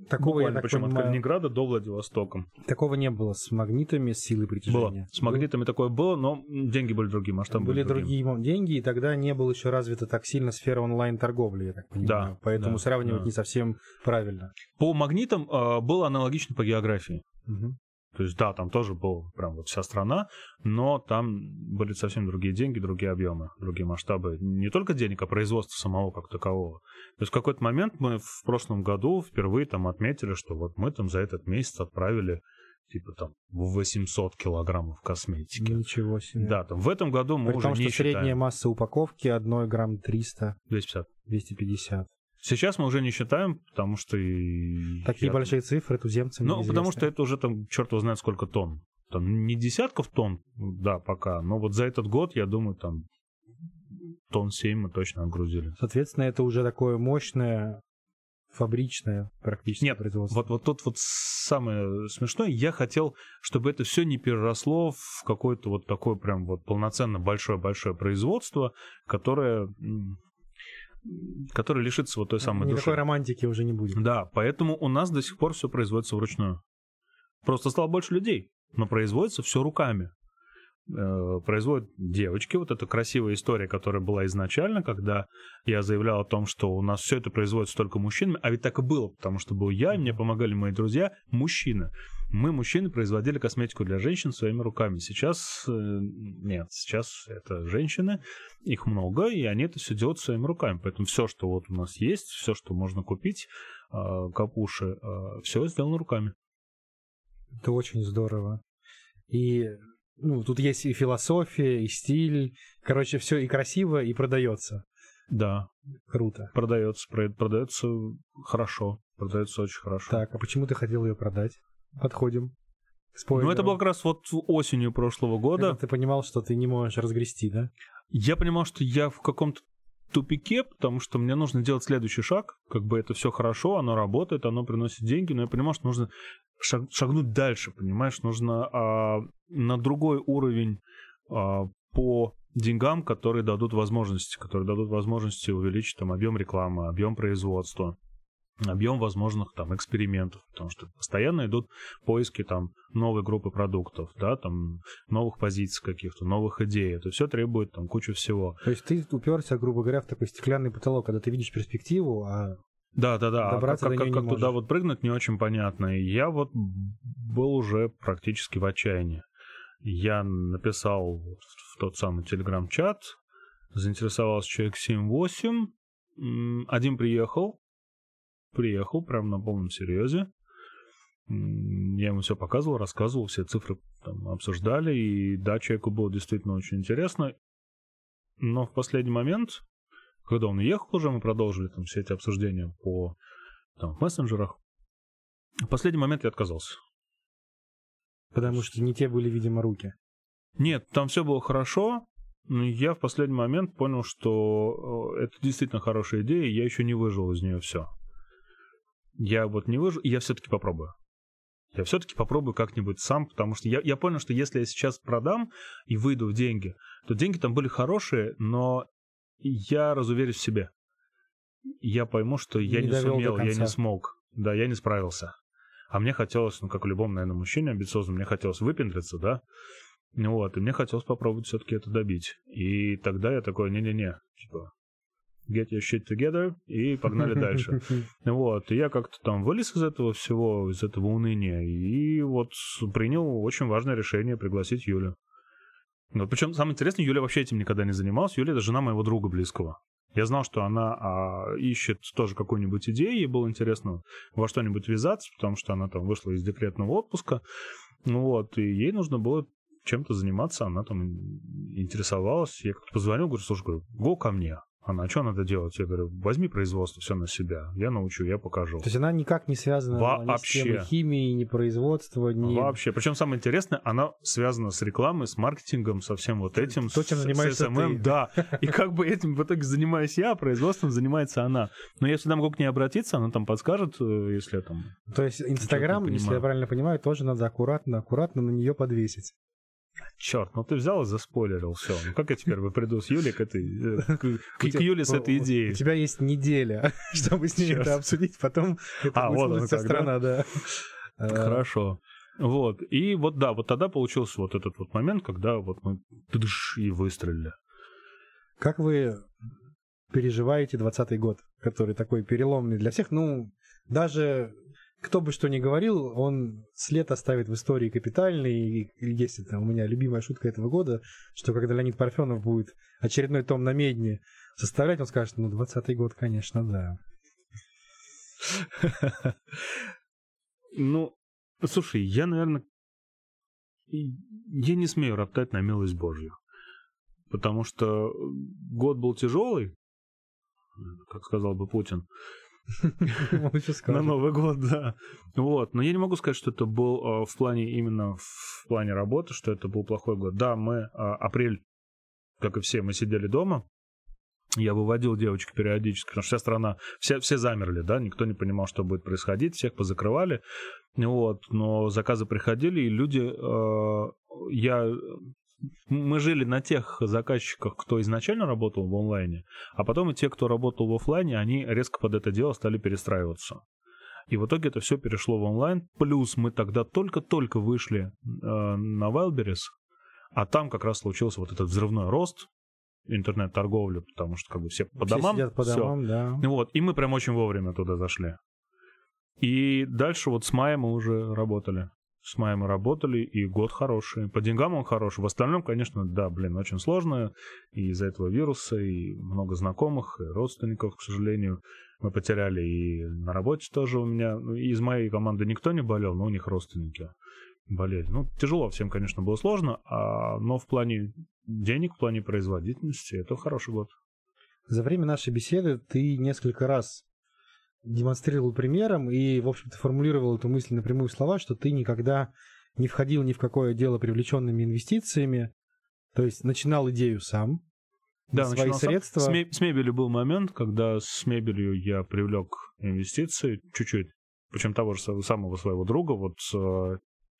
[SPEAKER 2] Такого,
[SPEAKER 1] Буквально, причем
[SPEAKER 2] понимаю,
[SPEAKER 1] от Калининграда до Владивостока.
[SPEAKER 2] такого не было с магнитами, с силой
[SPEAKER 1] Было.
[SPEAKER 2] притяжения.
[SPEAKER 1] С магнитами такое было, но деньги были другие, масштабы
[SPEAKER 2] Были
[SPEAKER 1] другие.
[SPEAKER 2] другие деньги, и тогда не было еще развита так сильно сфера онлайн-торговли, я так понимаю.
[SPEAKER 1] Да,
[SPEAKER 2] Поэтому
[SPEAKER 1] да,
[SPEAKER 2] сравнивать
[SPEAKER 1] да.
[SPEAKER 2] не совсем правильно.
[SPEAKER 1] По магнитам э, было аналогично по географии.
[SPEAKER 2] Мгм.
[SPEAKER 1] То есть, да, там тоже была прям вот вся страна, но там были совсем другие деньги, другие объемы, другие масштабы. Не только денег, а производства самого как такового. То есть в какой-то момент мы в прошлом году впервые там отметили, что вот мы там за этот месяц отправили типа там 800 килограммов косметики.
[SPEAKER 2] Ничего себе.
[SPEAKER 1] Да, там в этом году мы
[SPEAKER 2] При
[SPEAKER 1] уже
[SPEAKER 2] том,
[SPEAKER 1] не
[SPEAKER 2] что средняя
[SPEAKER 1] считаем.
[SPEAKER 2] масса упаковки 1 грамм 300,
[SPEAKER 1] 250.
[SPEAKER 2] 250.
[SPEAKER 1] Сейчас мы уже не считаем, потому что... и
[SPEAKER 2] Такие
[SPEAKER 1] я-
[SPEAKER 2] большие цифры туземцам
[SPEAKER 1] Ну, потому что это уже там, черт его знает, сколько тонн. Там не десятков тонн, да, пока, но вот за этот год, я думаю, там тонн 7 мы точно отгрузили.
[SPEAKER 2] Соответственно, это уже такое мощное фабричное практически
[SPEAKER 1] Нет,
[SPEAKER 2] производство.
[SPEAKER 1] Вот, вот тут вот самое смешное, я хотел, чтобы это все не переросло в какое-то вот такое прям вот полноценно большое-большое производство, которое, м, которое лишится вот той самой
[SPEAKER 2] Никакой
[SPEAKER 1] души.
[SPEAKER 2] романтики уже не будет.
[SPEAKER 1] Да, поэтому у нас до сих пор все производится вручную. Просто стало больше людей, но производится все руками. Э, Производят девочки. Вот эта красивая история, которая была изначально, когда я заявлял о том, что у нас все это производится только мужчинами, а ведь так и было, потому что был я, и мне помогали мои друзья, мужчины. Мы, мужчины, производили косметику для женщин своими руками. Сейчас э, нет, сейчас это женщины, их много, и они это все делают своими руками. Поэтому все, что вот у нас есть, все, что можно купить, э, капуши, все сделано руками.
[SPEAKER 2] Это очень здорово. И ну, тут есть и философия, и стиль. Короче, все и красиво, и продается.
[SPEAKER 1] Да,
[SPEAKER 2] Круто.
[SPEAKER 1] продается, про- продается хорошо, продается очень хорошо.
[SPEAKER 2] Так, а почему ты хотел ее продать? Подходим. к спойлеру.
[SPEAKER 1] Ну, это было как раз вот осенью прошлого года.
[SPEAKER 2] Когда ты понимал, что ты не можешь разгрести, да?
[SPEAKER 1] Я понимал, что я в каком-то тупике, потому что мне нужно делать следующий шаг. Как бы это все хорошо, оно работает, оно приносит деньги, но я понимал, что нужно шаг- шагнуть дальше, понимаешь? Нужно а, на другой уровень а, по деньгам, которые дадут возможности, которые дадут возможности увеличить там объем рекламы, объем производства, объем возможных там экспериментов, потому что постоянно идут поиски там новой группы продуктов, да, там новых позиций каких-то, новых идей. Это все требует там кучу всего.
[SPEAKER 2] То есть ты уперся, грубо говоря, в такой стеклянный потолок, когда ты видишь перспективу, а
[SPEAKER 1] Да, да, да. А
[SPEAKER 2] Добраться
[SPEAKER 1] как,
[SPEAKER 2] до
[SPEAKER 1] как-
[SPEAKER 2] неё
[SPEAKER 1] как
[SPEAKER 2] не
[SPEAKER 1] туда
[SPEAKER 2] можешь.
[SPEAKER 1] вот прыгнуть, не очень понятно. И я вот был уже практически в отчаянии. Я написал в тот самый телеграм-чат, заинтересовался человек 7-8. М, Один приехал, приехал прям на полном серьезе. Я ему все показывал, рассказывал, все цифры там обсуждали. И да, человеку было действительно очень интересно. Но в последний момент, когда он уехал уже, мы продолжили там все эти обсуждения по там, в мессенджерах. В последний момент я отказался.
[SPEAKER 2] потому что не те были, видимо, руки.
[SPEAKER 1] Нет, там все было хорошо, но я в последний момент понял, что э, это действительно хорошая идея, и я еще не выжил из нее все. Я вот не выжил, и я все-таки попробую. Я все-таки попробую как-нибудь сам, потому что я, я понял, что если я сейчас продам и выйду в деньги, то деньги там были хорошие, но я разуверюсь в себе. Я пойму, что я
[SPEAKER 2] Не
[SPEAKER 1] не, сумел, я не смог. Да, я не справился. А мне хотелось, ну, как и любому, наверное, мужчине амбициозному, мне хотелось выпендриться, да, Вот, и мне хотелось попробовать все-таки это добить. И тогда я такой, не-не-не, типа, get your shit together, и погнали дальше. Вот, и я как-то там вылез из этого всего, из этого уныния, и вот принял очень важное решение пригласить Юлю. Вот, причем самое интересное, Юля вообще этим никогда не занималась. Юля это жена моего друга близкого. Я знал, что она а, ищет тоже какую-нибудь идею, ей было интересно во что-нибудь ввязаться, потому что она там вышла из декретного отпуска. Ну вот, и ей нужно было чем-то заниматься, она там интересовалась. Я как-то позвонил, говорю, слушай, говорю, го ко мне. Она, а что надо делать? Я говорю, возьми производство все на себя. Я научу, я покажу.
[SPEAKER 2] То есть она никак не связана
[SPEAKER 1] Вообще.
[SPEAKER 2] ни с темой химии, ни производства, ни...
[SPEAKER 1] Вообще. Причем самое интересное, она связана с рекламой, с маркетингом, со всем вот этим.
[SPEAKER 2] То, чем
[SPEAKER 1] с,
[SPEAKER 2] занимаешься
[SPEAKER 1] с SMM,
[SPEAKER 2] ты.
[SPEAKER 1] Да. И как бы этим в итоге занимаюсь я, а производством занимается она. Но всегда могу к ней обратиться, она там подскажет, э, если я там...
[SPEAKER 2] То есть Инстаграм, если я правильно понимаю, тоже надо аккуратно, аккуратно на нее подвесить.
[SPEAKER 1] Черт, ну ты взял и заспойлерил все. Ну как я теперь приду с Юлей к этой... э, К, к- Юле с этой идеей?
[SPEAKER 2] У тебя есть неделя, чтобы с ней
[SPEAKER 1] Черт.
[SPEAKER 2] это обсудить, потом это
[SPEAKER 1] А,
[SPEAKER 2] будет
[SPEAKER 1] вот
[SPEAKER 2] вся страна, да.
[SPEAKER 1] Хорошо. Вот. И вот да, вот тогда получился вот этот вот момент, когда вот мы и выстрелили.
[SPEAKER 2] Как вы переживаете 20-й год, который такой переломный для всех? Ну, даже кто бы что ни говорил, он след оставит в истории капитальный. И есть это у меня любимая шутка этого года, что когда Леонид Парфенов будет очередной том на медне составлять, он скажет, ну, 20-й год, конечно, да.
[SPEAKER 1] Ну, слушай, я, наверное, я не смею роптать на милость Божью. Потому что год был тяжелый, как сказал бы Путин, на. Новый год, да. Вот. Но я не могу сказать, что это был э, в плане именно в плане работы, что это был плохой год. Да, мы э, апрель, как и все, мы сидели дома. Я выводил девочек периодически, потому что вся страна, все, все замерли, да, никто не понимал, что будет происходить, всех позакрывали. Вот, но заказы приходили, и люди, э, я, мы жили на тех заказчиках, кто изначально работал в онлайне, а потом и те, кто работал в офлайне, они резко под это дело стали перестраиваться. И в итоге это все перешло в онлайн. Плюс мы тогда только-только вышли э, на Wildberries, а там как раз случился вот этот взрывной рост интернет-торговли, потому что как бы все по
[SPEAKER 2] Все
[SPEAKER 1] домам.
[SPEAKER 2] сидят по домам, да.
[SPEAKER 1] Вот, и мы прям очень вовремя туда зашли. И дальше вот с мая мы уже работали. С мая мы работали, и год хороший. По деньгам он хороший. В остальном, конечно, да, блин, очень сложно. И из-за этого вируса, и много знакомых, и родственников, к сожалению, мы потеряли. И на работе тоже у меня, ну, из моей команды никто не болел, но у них родственники болели. Ну, тяжело всем, конечно, было сложно, а, но в плане денег, в плане производительности это хороший год.
[SPEAKER 2] За время нашей беседы ты несколько раз демонстрировал примером и, в общем-то, формулировал эту мысль напрямую слова, что ты никогда не входил ни в какое дело привлеченными инвестициями, то есть начинал идею сам,
[SPEAKER 1] Да,
[SPEAKER 2] свои
[SPEAKER 1] начинал сам.
[SPEAKER 2] средства.
[SPEAKER 1] С, ме- с мебелью был момент, когда с мебелью я привлек инвестиции чуть-чуть, причем того же са- самого своего друга, вот э,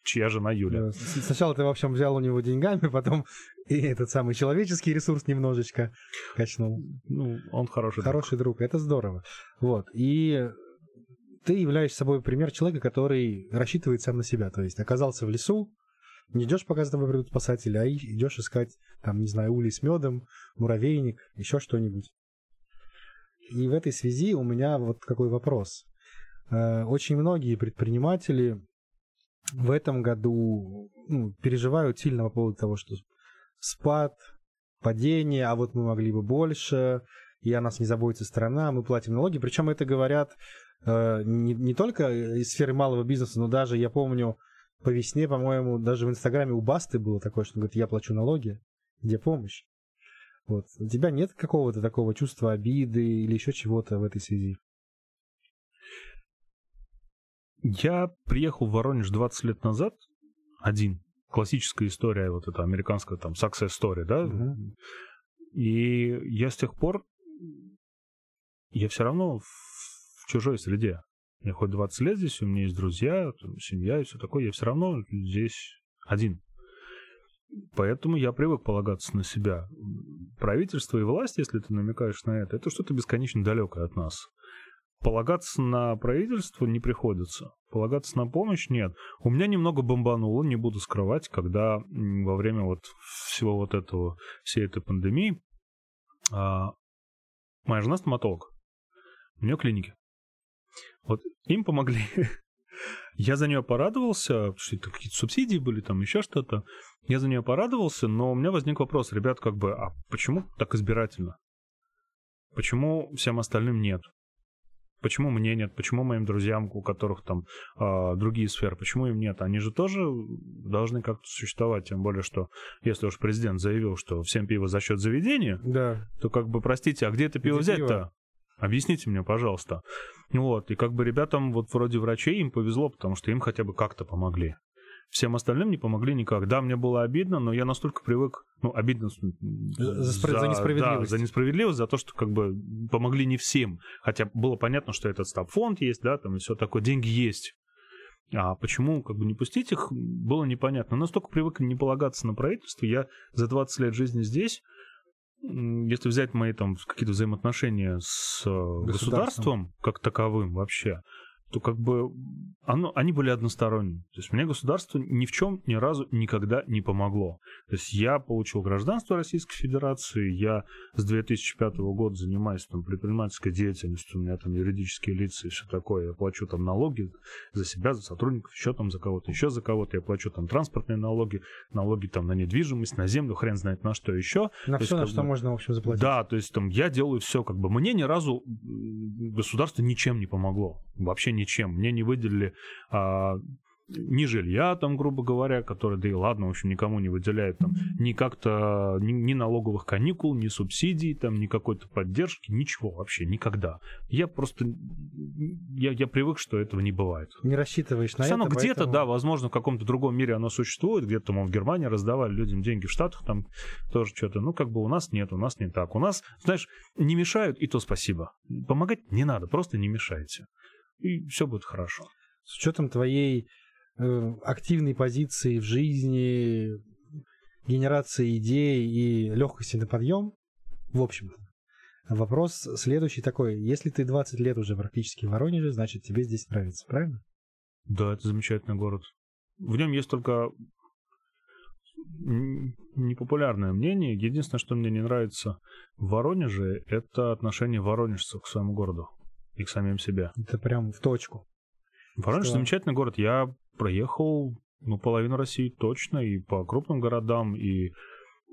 [SPEAKER 1] чья жена Юля.
[SPEAKER 2] Сначала ты, в общем, взял у него деньгами, потом и этот самый человеческий ресурс немножечко качнул.
[SPEAKER 1] Ну, он хороший. друг.
[SPEAKER 2] Хороший друг, это здорово. Вот. И ты являешься собой пример человека, который рассчитывает сам на себя. То есть оказался в лесу, не идешь, пока за тобой придут спасатели, а идешь искать, там, не знаю, улей с медом, муравейник, еще что-нибудь. И в этой связи у меня вот какой вопрос. Э, Очень многие предприниматели в этом году ну, переживают сильно по поводу того, что спад, падение, а вот мы могли бы больше, и о нас не заботится страна, мы платим налоги. Причем это говорят э, не, не только из сферы малого бизнеса, но даже, я помню, по весне, по-моему, даже в Инстаграме у Басты было такое, что он говорит, я плачу налоги, где помощь? Вот. У тебя нет какого-то такого чувства обиды или еще чего-то в этой связи?
[SPEAKER 1] Я приехал в Воронеж 20 лет назад один. Классическая история, вот эта американская там success story, да?
[SPEAKER 2] Мгм.
[SPEAKER 1] И я с тех пор, я все равно в, в чужой среде. Я хоть 20 лет здесь, у меня есть друзья, там, семья и все такое, я все равно здесь один. Поэтому я привык полагаться на себя. Правительство и власть, если ты намекаешь на это, это что-то бесконечно далекое от нас. Полагаться на правительство не приходится. Полагаться на помощь нет. У меня немного бомбануло, не буду скрывать, когда во время вот всего вот этого, всей этой пандемии а, моя жена стоматолог. У нее клиники. Вот им помогли. Я за нее порадовался, что это какие-то субсидии были, там еще что-то. Я за нее порадовался, но у меня возник вопрос, ребят, как бы, а почему так избирательно? Почему всем остальным нет? Почему мне нет? Почему моим друзьям, у которых там э, другие сферы, почему им нет? Они же тоже должны как-то существовать, тем более, что если уж президент заявил, что всем пиво за счет заведения,
[SPEAKER 2] Да.
[SPEAKER 1] то как бы, простите, а где это пиво взять-то? Объясните мне, пожалуйста. Вот, и как бы ребятам вот вроде врачей им повезло, потому что им хотя бы как-то помогли. Всем остальным не помогли никак. Да, мне было обидно, но я настолько привык, ну, обидно...
[SPEAKER 2] За спро- за несправедливость.
[SPEAKER 1] Да, за несправедливость, за то, что как бы помогли не всем. Хотя было понятно, что этот стабфонд есть, да, там и все такое, деньги есть. А почему как бы не пустить их, было непонятно. Настолько привык не полагаться на правительство. Я за 20 лет жизни здесь, если взять мои там какие-то взаимоотношения с э, государством как таковым вообще, то как бы оно, они были односторонние. То есть мне государство ни в чем ни разу никогда не помогло. То есть я получил гражданство Российской Федерации, я с 2005 года занимаюсь там предпринимательской деятельностью, у меня там юридические лица и все такое, я плачу там налоги за себя, за сотрудников, еще там за кого-то, еще за кого-то, я плачу там транспортные налоги, налоги там на недвижимость, на землю, хрен знает на что еще.
[SPEAKER 2] На
[SPEAKER 1] То
[SPEAKER 2] все, на
[SPEAKER 1] есть, как
[SPEAKER 2] что
[SPEAKER 1] бы,
[SPEAKER 2] можно, в общем, заплатить.
[SPEAKER 1] Да, то есть там я делаю все, как бы мне ни разу государство ничем не помогло, вообще ничем. Мне не выделили а, ни жилья, там, грубо говоря, которое, да и ладно, в общем, никому не выделяет там ни как-то, ни, ни налоговых каникул, ни субсидий, там, ни какой-то поддержки, ничего вообще, никогда. Я просто, я, я привык, что этого не бывает.
[SPEAKER 2] Не рассчитываешь на
[SPEAKER 1] есть
[SPEAKER 2] это,
[SPEAKER 1] где-то,
[SPEAKER 2] поэтому-
[SPEAKER 1] да, возможно, в каком-то другом мире оно существует, где-то, мол, в Германии раздавали людям деньги, в Штатах там тоже что-то. Ну, как бы у нас нет, у нас не так. У нас, знаешь, не мешают, и то спасибо. Помогать не надо, просто не мешайте. И все будет хорошо.
[SPEAKER 2] С учетом твоей э, активной позиции в жизни, генерации идей и легкости на подъем, в общем-то, вопрос следующий такой. Если ты 20 лет уже практически в Воронеже, значит, тебе здесь нравится, правильно?
[SPEAKER 1] Да, это замечательный город. В нем есть только непопулярное мнение. Единственное, что мне не нравится в Воронеже, это отношение воронежцев к своему городу и к самим себе.
[SPEAKER 2] Это прям в точку.
[SPEAKER 1] Воронеж
[SPEAKER 2] Что?
[SPEAKER 1] замечательный город. Я проехал ну, половину России точно, и по крупным городам, и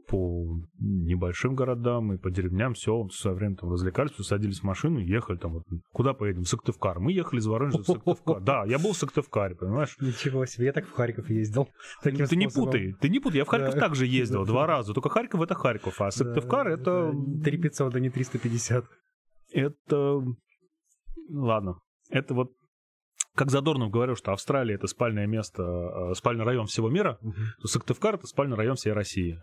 [SPEAKER 1] по небольшим городам, и по деревням, все, в свое время там развлекались, садились в машину и ехали там вот, куда поедем, в Сыктывкар. Мы ехали из Воронежа в Сыктывкар. Да, я был в Сыктывкаре, понимаешь?
[SPEAKER 2] Ничего себе, я так в Харьков ездил. Таким
[SPEAKER 1] ты не путай, ты не путай. Я в Харьков также ездил два раза. Только Харьков это Харьков, а Сыктывкар это...
[SPEAKER 2] 3500, да не 350.
[SPEAKER 1] Это... Ладно. Это вот как Задорнов говорил, что Австралия это спальное место, э, спальный район всего мира, то Сыктывкар это спальный район всей России.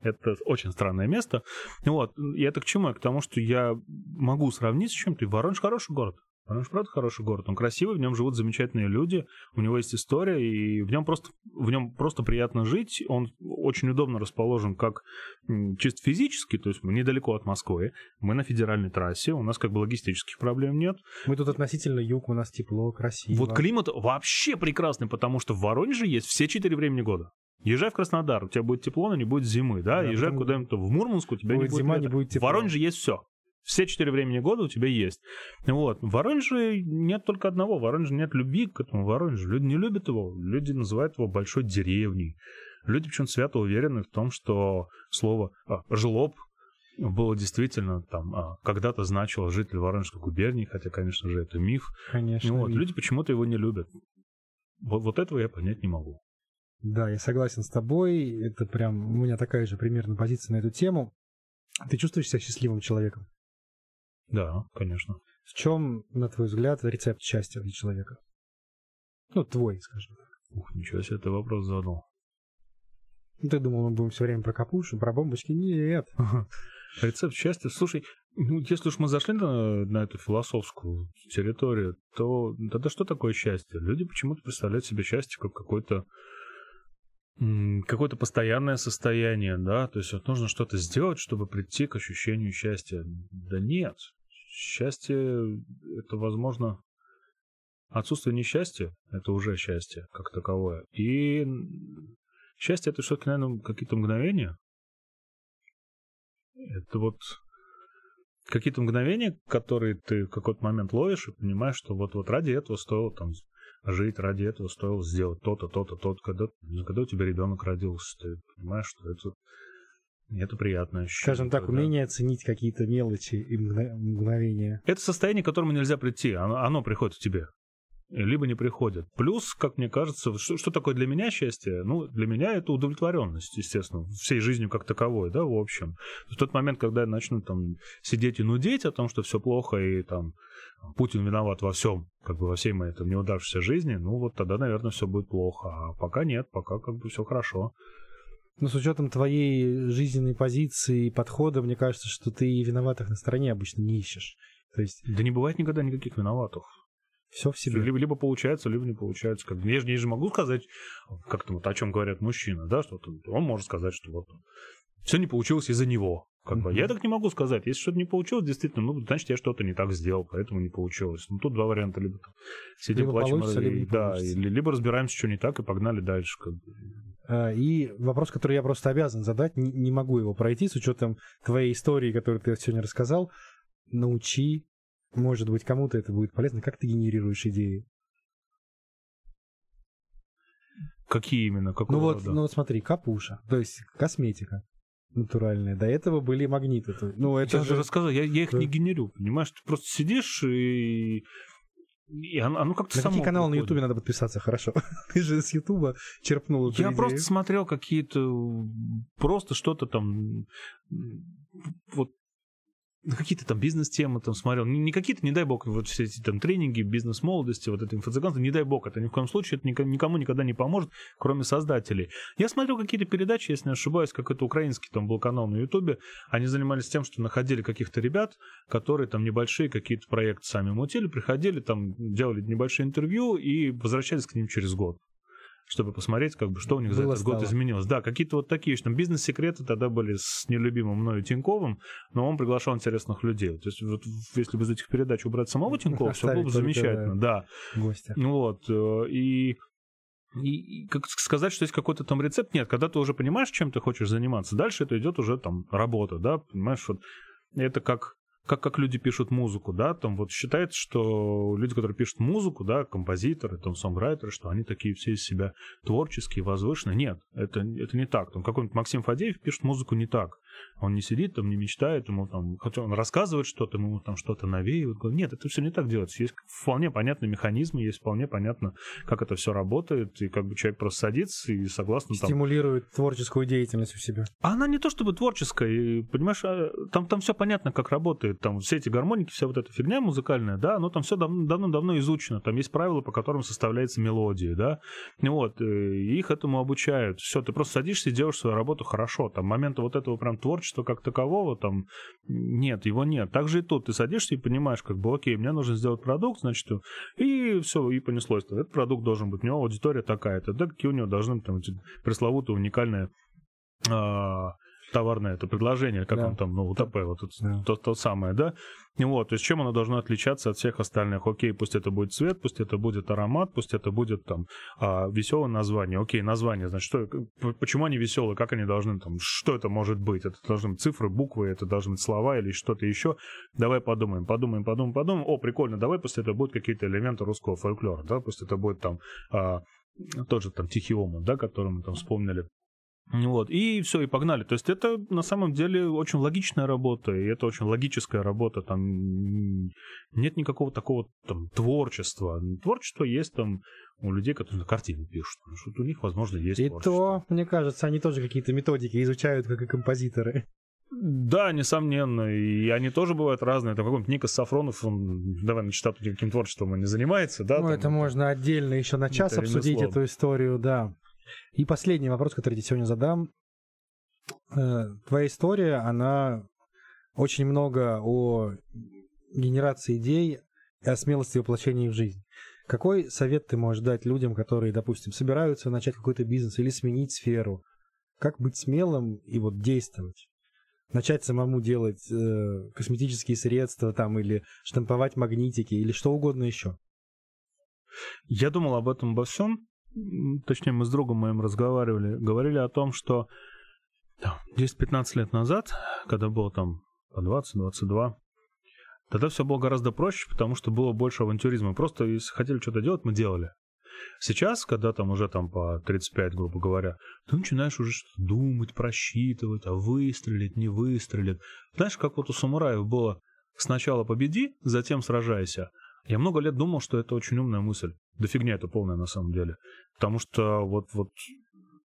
[SPEAKER 1] Это очень странное место. Вот. И это к чему? К тому, что я могу сравнить с чем-то. Воронеж хороший город. Воронеж, правда, хороший город. Он красивый, в нем живут замечательные люди, у него есть история, и в нем просто, в нем просто приятно жить. Он очень удобно расположен как чисто физически, то есть мы недалеко от Москвы, мы на федеральной трассе, у нас как бы логистических проблем нет.
[SPEAKER 2] Мы тут относительно юг, у нас тепло, красиво.
[SPEAKER 1] Вот климат вообще прекрасный, потому что в Воронеже есть все четыре времени года. Езжай в Краснодар, у тебя будет тепло, но не будет зимы, да?
[SPEAKER 2] Да,
[SPEAKER 1] Езжай куда-нибудь в Мурманск, у тебя
[SPEAKER 2] будет
[SPEAKER 1] не будет
[SPEAKER 2] зима,
[SPEAKER 1] лета.
[SPEAKER 2] не будет
[SPEAKER 1] В
[SPEAKER 2] тепла.
[SPEAKER 1] Воронеже есть все. Все четыре времени года у тебя есть. Вот. В Воронеже нет только одного. В Воронеже нет любви к этому Воронежу. Люди не любят его. Люди называют его большой деревней. Люди почему-то свято уверены в том, что слово а, «жлоб» было действительно там а, когда-то значило житель Воронежской губернии, хотя, конечно же, это миф.
[SPEAKER 2] Конечно.
[SPEAKER 1] Вот,
[SPEAKER 2] миф.
[SPEAKER 1] люди почему-то его не любят. Вот, вот этого я понять не могу.
[SPEAKER 2] Да, я согласен с тобой. Это прям у меня такая же примерно позиция на эту тему. Ты чувствуешь себя счастливым человеком?
[SPEAKER 1] Да, конечно.
[SPEAKER 2] В чем, на твой взгляд, рецепт счастья для человека? Ну, твой, скажем так.
[SPEAKER 1] Ух, ничего себе ты вопрос задал.
[SPEAKER 2] Ну, ты думал, мы будем все время про капушу, про бомбочки? Нет.
[SPEAKER 1] Рецепт счастья. Слушай, ну, если уж мы зашли на, на эту философскую территорию, то тогда что такое счастье? Люди почему-то представляют себе счастье как какое-то какое-то постоянное состояние, да, то есть вот нужно что-то сделать, чтобы прийти к ощущению счастья. Да нет, счастье это, возможно, отсутствие несчастья, это уже счастье как таковое. И счастье это все-таки, наверное, какие-то мгновения, это вот какие-то мгновения, которые ты в какой-то момент ловишь и понимаешь, что вот, вот ради этого стоило там жить, ради этого стоило сделать то-то, то-то, то-то. Когда, когда у тебя ребенок родился, ты понимаешь, что это это ощущение.
[SPEAKER 2] Скажем так,
[SPEAKER 1] да.
[SPEAKER 2] умение оценить какие-то мелочи и мгновения.
[SPEAKER 1] Это состояние, к которому нельзя прийти. Оно, оно приходит к тебе. Либо не приходит. Плюс, как мне кажется, что, что такое для меня счастье? Ну, для меня это удовлетворенность, естественно, всей жизнью как таковой, да, в общем. В тот момент, когда я начну там сидеть и нудеть о том, что все плохо и там Путин виноват во всем, как бы во всей моей там неудавшейся жизни, ну вот тогда, наверное, все будет плохо. А пока нет, пока как бы все хорошо.
[SPEAKER 2] Но с учетом твоей жизненной позиции и подхода, мне кажется, что ты и виноватых на стороне обычно не ищешь. То есть
[SPEAKER 1] Да не бывает никогда никаких виноватых.
[SPEAKER 2] все в себе.
[SPEAKER 1] Либо, либо получается, либо не получается. Как, я, же, я же могу сказать, как-то вот о чем говорят мужчины, да, что он может сказать, что вот все не получилось из-за него. Как бы.
[SPEAKER 2] Мгм.
[SPEAKER 1] Я так не могу сказать. Если что-то не получилось, действительно, ну, значит, я что-то не так сделал, поэтому не получилось. Ну, тут два варианта. Либо там сидим,
[SPEAKER 2] Либо
[SPEAKER 1] плачем, и-
[SPEAKER 2] либо
[SPEAKER 1] да, или, либо разбираемся, что не так, и погнали дальше. Как бы.
[SPEAKER 2] А, И вопрос, который я просто обязан задать, не, могу его пройти с учетом твоей истории, которую ты сегодня рассказал. Научи, может быть, кому-то это будет полезно. Как ты генерируешь идеи?
[SPEAKER 1] Какие именно? Какого
[SPEAKER 2] ну вот,
[SPEAKER 1] рода?
[SPEAKER 2] ну вот смотри, капуша, то есть косметика натуральная. До этого были магниты. Ну это
[SPEAKER 1] я же рассказал, я, я их
[SPEAKER 2] Да.
[SPEAKER 1] не генерю, понимаешь? Ты просто сидишь и... И оно, оно как-то
[SPEAKER 2] На
[SPEAKER 1] само
[SPEAKER 2] какие каналы на. Ютубе надо подписаться? Хорошо. Ты же с Ютуба черпнул эту
[SPEAKER 1] Я
[SPEAKER 2] идею.
[SPEAKER 1] просто смотрел какие-то просто что-то там вот ну, какие-то там бизнес-темы там смотрел. Не, какие-то, не дай бог, вот все эти там тренинги, бизнес-молодости, вот это инфо-цыганство, не дай бог, это ни в коем случае, это никому, никогда не поможет, кроме создателей. Я смотрел какие-то передачи, если не ошибаюсь, какой-то украинский там был канал на Ютубе, они занимались тем, что находили каких-то ребят, которые там небольшие какие-то проекты сами мутили, приходили там, делали небольшие интервью и возвращались к ним через год чтобы посмотреть, как бы, что у них за
[SPEAKER 2] Было
[SPEAKER 1] этот год
[SPEAKER 2] стало.
[SPEAKER 1] изменилось. Да, какие-то вот такие, что бизнес-секреты тогда были с нелюбимым мною Тиньковым, но он приглашал интересных людей. То есть, вот, если бы из этих передач убрать самого Тинькова, все было бы замечательно, да.
[SPEAKER 2] гостя.
[SPEAKER 1] Ну вот, э, и и, и как сказать, что есть какой-то там рецепт, нет, когда ты уже понимаешь, чем ты хочешь заниматься, дальше это идет уже там работа, да, понимаешь, вот это как как, как люди пишут музыку, да, там вот считается, что люди, которые пишут музыку, да, композиторы, там, сонграйтеры, что они такие все из себя творческие, возвышенные. Нет, это, это не так. Там какой-нибудь Максим Фадеев пишет музыку не так. Он не сидит там, не мечтает, ему там, хотя он рассказывает что-то, ему там что-то навеивает. Нет, это все не так делается. Есть вполне понятные механизмы, есть вполне понятно, как это все работает, и как бы человек просто садится и согласно там...
[SPEAKER 2] Стимулирует творческую деятельность у себя.
[SPEAKER 1] А она не то чтобы творческая, и, понимаешь, а, там, там все понятно, как работает. Там все эти гармоники, вся вот эта фигня музыкальная, да, но там все дав- давно-давно изучено. Там есть правила, по которым составляется мелодия, да. Вот, э, их этому обучают. Все, ты просто садишься и делаешь свою работу хорошо. Там момента вот этого прям творчества как такового там нет, его нет. Так же и тут. Ты садишься и понимаешь, как бы, окей, мне нужно сделать продукт, значит, и все, и понеслось. Этот продукт должен быть, у него аудитория такая-то, да, какие у него должны быть там, эти пресловутые уникальные а, товарное это предложение, как
[SPEAKER 2] Да.
[SPEAKER 1] он там, ну, УТП, вот это,
[SPEAKER 2] Да.
[SPEAKER 1] то, то самое, да? Вот, то есть чем оно должно отличаться от всех остальных? Окей, пусть это будет цвет, пусть это будет аромат, пусть это будет там веселое название. Окей, название, значит, что, почему они веселые, как они должны там, что это может быть? Это должны быть цифры, буквы, это должны быть слова или что-то еще. Давай подумаем, подумаем, подумаем, подумаем. О, прикольно, давай пусть это будут какие-то элементы русского фольклора, да, пусть это будет там а, тот же там Тихий Омут, да, который мы там вспомнили. Вот, и все, и погнали. То есть это на самом деле очень логичная работа, и это очень логическая работа. Там нет никакого такого там творчества. Творчество есть там у людей, которые на картине пишут. Что у них, возможно, есть
[SPEAKER 2] И
[SPEAKER 1] творчество.
[SPEAKER 2] то, мне кажется, они тоже какие-то методики изучают, как и композиторы.
[SPEAKER 1] Да, несомненно. И они тоже бывают разные. Там какой-нибудь Никас Сафронов, он, давай начитал, каким творчеством он не занимается, да?
[SPEAKER 2] ну,
[SPEAKER 1] там
[SPEAKER 2] это можно отдельно еще на час
[SPEAKER 1] это
[SPEAKER 2] обсудить
[SPEAKER 1] ремесло.
[SPEAKER 2] эту историю, да. И последний вопрос, который я тебе сегодня задам. Э, Твоя история, она очень много о генерации идей и о смелости воплощения их в жизнь. Какой совет ты можешь дать людям, которые, допустим, собираются начать какой-то бизнес или сменить сферу? Как быть смелым и вот действовать? Начать самому делать э, косметические средства там или штамповать магнитики или что угодно еще.
[SPEAKER 1] Я думал об этом обо всем. Точнее, мы с другом моим разговаривали. Говорили о том, что там, 10-15 лет назад, когда было там по 20-22, тогда все было гораздо проще, потому что было больше авантюризма. Просто если хотели что-то делать, мы делали. Сейчас, когда там уже там по 35, грубо говоря, ты начинаешь уже что-то думать, просчитывать, а выстрелит, не выстрелит. Знаешь, как вот у самураев было сначала победи, затем сражайся. Я много лет думал, что это очень умная мысль. Да фигня это полная на самом деле. Потому что вот, вот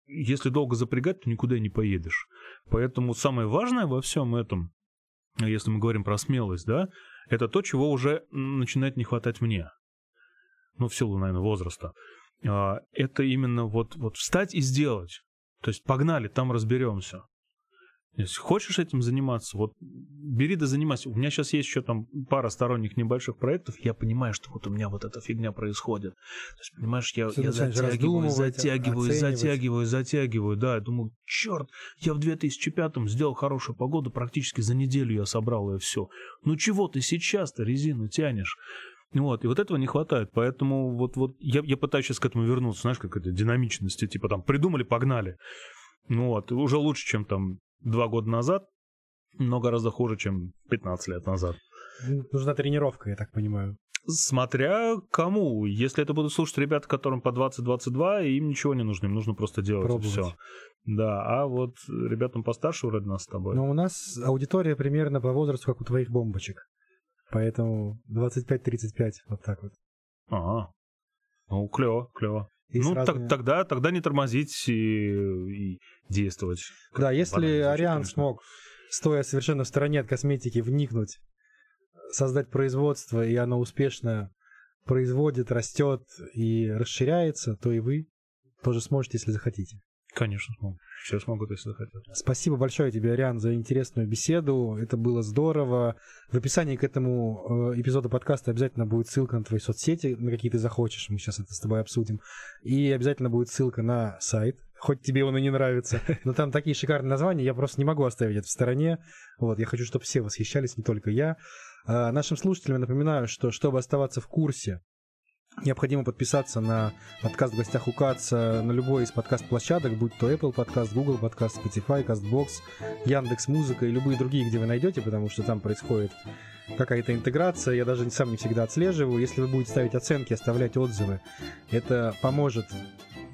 [SPEAKER 1] если долго запрягать, то никуда не поедешь. Поэтому самое важное во всем этом, если мы говорим про смелость, да, это то, чего уже начинает не хватать мне. Ну, в силу, наверное, возраста. А, это именно вот, вот встать и сделать. То есть погнали, там разберемся. Если хочешь этим заниматься, вот бери да занимайся. У меня сейчас есть еще там пара сторонних небольших проектов. Я понимаю, что вот у меня вот эта фигня происходит. То есть, понимаешь, я, я затягиваю, затягиваю, затягиваю, затягиваю. Да, я думаю, черт, я в 2005-м сделал хорошую погоду, практически за неделю я собрал ее все. Ну чего ты сейчас-то резину тянешь? Вот, и вот этого не хватает, поэтому вот, вот я, я пытаюсь сейчас к этому вернуться, знаешь, как это динамичности, типа там придумали, погнали. Ну вот, уже лучше, чем там два года назад, но гораздо хуже, чем 15 лет назад.
[SPEAKER 2] Нужна тренировка, я так понимаю.
[SPEAKER 1] Смотря кому. Если это будут слушать ребята, которым по 20-22, им ничего не нужно, им нужно просто делать Пробовать. все. Да, а вот ребятам постарше вроде нас с тобой.
[SPEAKER 2] Но у нас аудитория примерно по возрасту, как у твоих бомбочек. Поэтому 25-35, вот так вот.
[SPEAKER 1] Ага. Ну, клево, клево. Ну, так, тогда, тогда не тормозить и, и действовать.
[SPEAKER 2] Да, если Ариан смог, стоя совершенно в стороне от косметики, вникнуть, создать производство, и оно успешно производит, растет и расширяется, то и вы тоже сможете, если захотите.
[SPEAKER 1] Конечно, смогу. Все смогут, если захотят.
[SPEAKER 2] Спасибо большое тебе, Ариан, за интересную беседу. Это было здорово. В описании к этому э, эпизоду подкаста обязательно будет ссылка на твои соцсети, на какие ты захочешь. Мы сейчас это с тобой обсудим. И обязательно будет ссылка на сайт, хоть тебе он и не нравится. Но там такие шикарные названия, я просто не могу оставить это в стороне. Вот, я хочу, чтобы все восхищались, не только я. А, нашим слушателям я напоминаю, что чтобы оставаться в курсе Необходимо подписаться на подкаст в гостях у Каца на любой из подкаст-площадок, будь то Apple подкаст, Google подкаст, Spotify, CastBox, Яндекс Музыка и любые другие, где вы найдете, потому что там происходит какая-то интеграция. Я даже сам не всегда отслеживаю. Если вы будете ставить оценки, оставлять отзывы, это поможет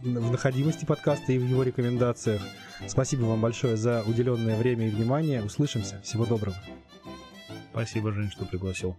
[SPEAKER 2] в находимости подкаста и в его рекомендациях. Спасибо вам большое за уделенное время и внимание. Услышимся. Всего доброго.
[SPEAKER 1] Спасибо, Жень, что пригласил.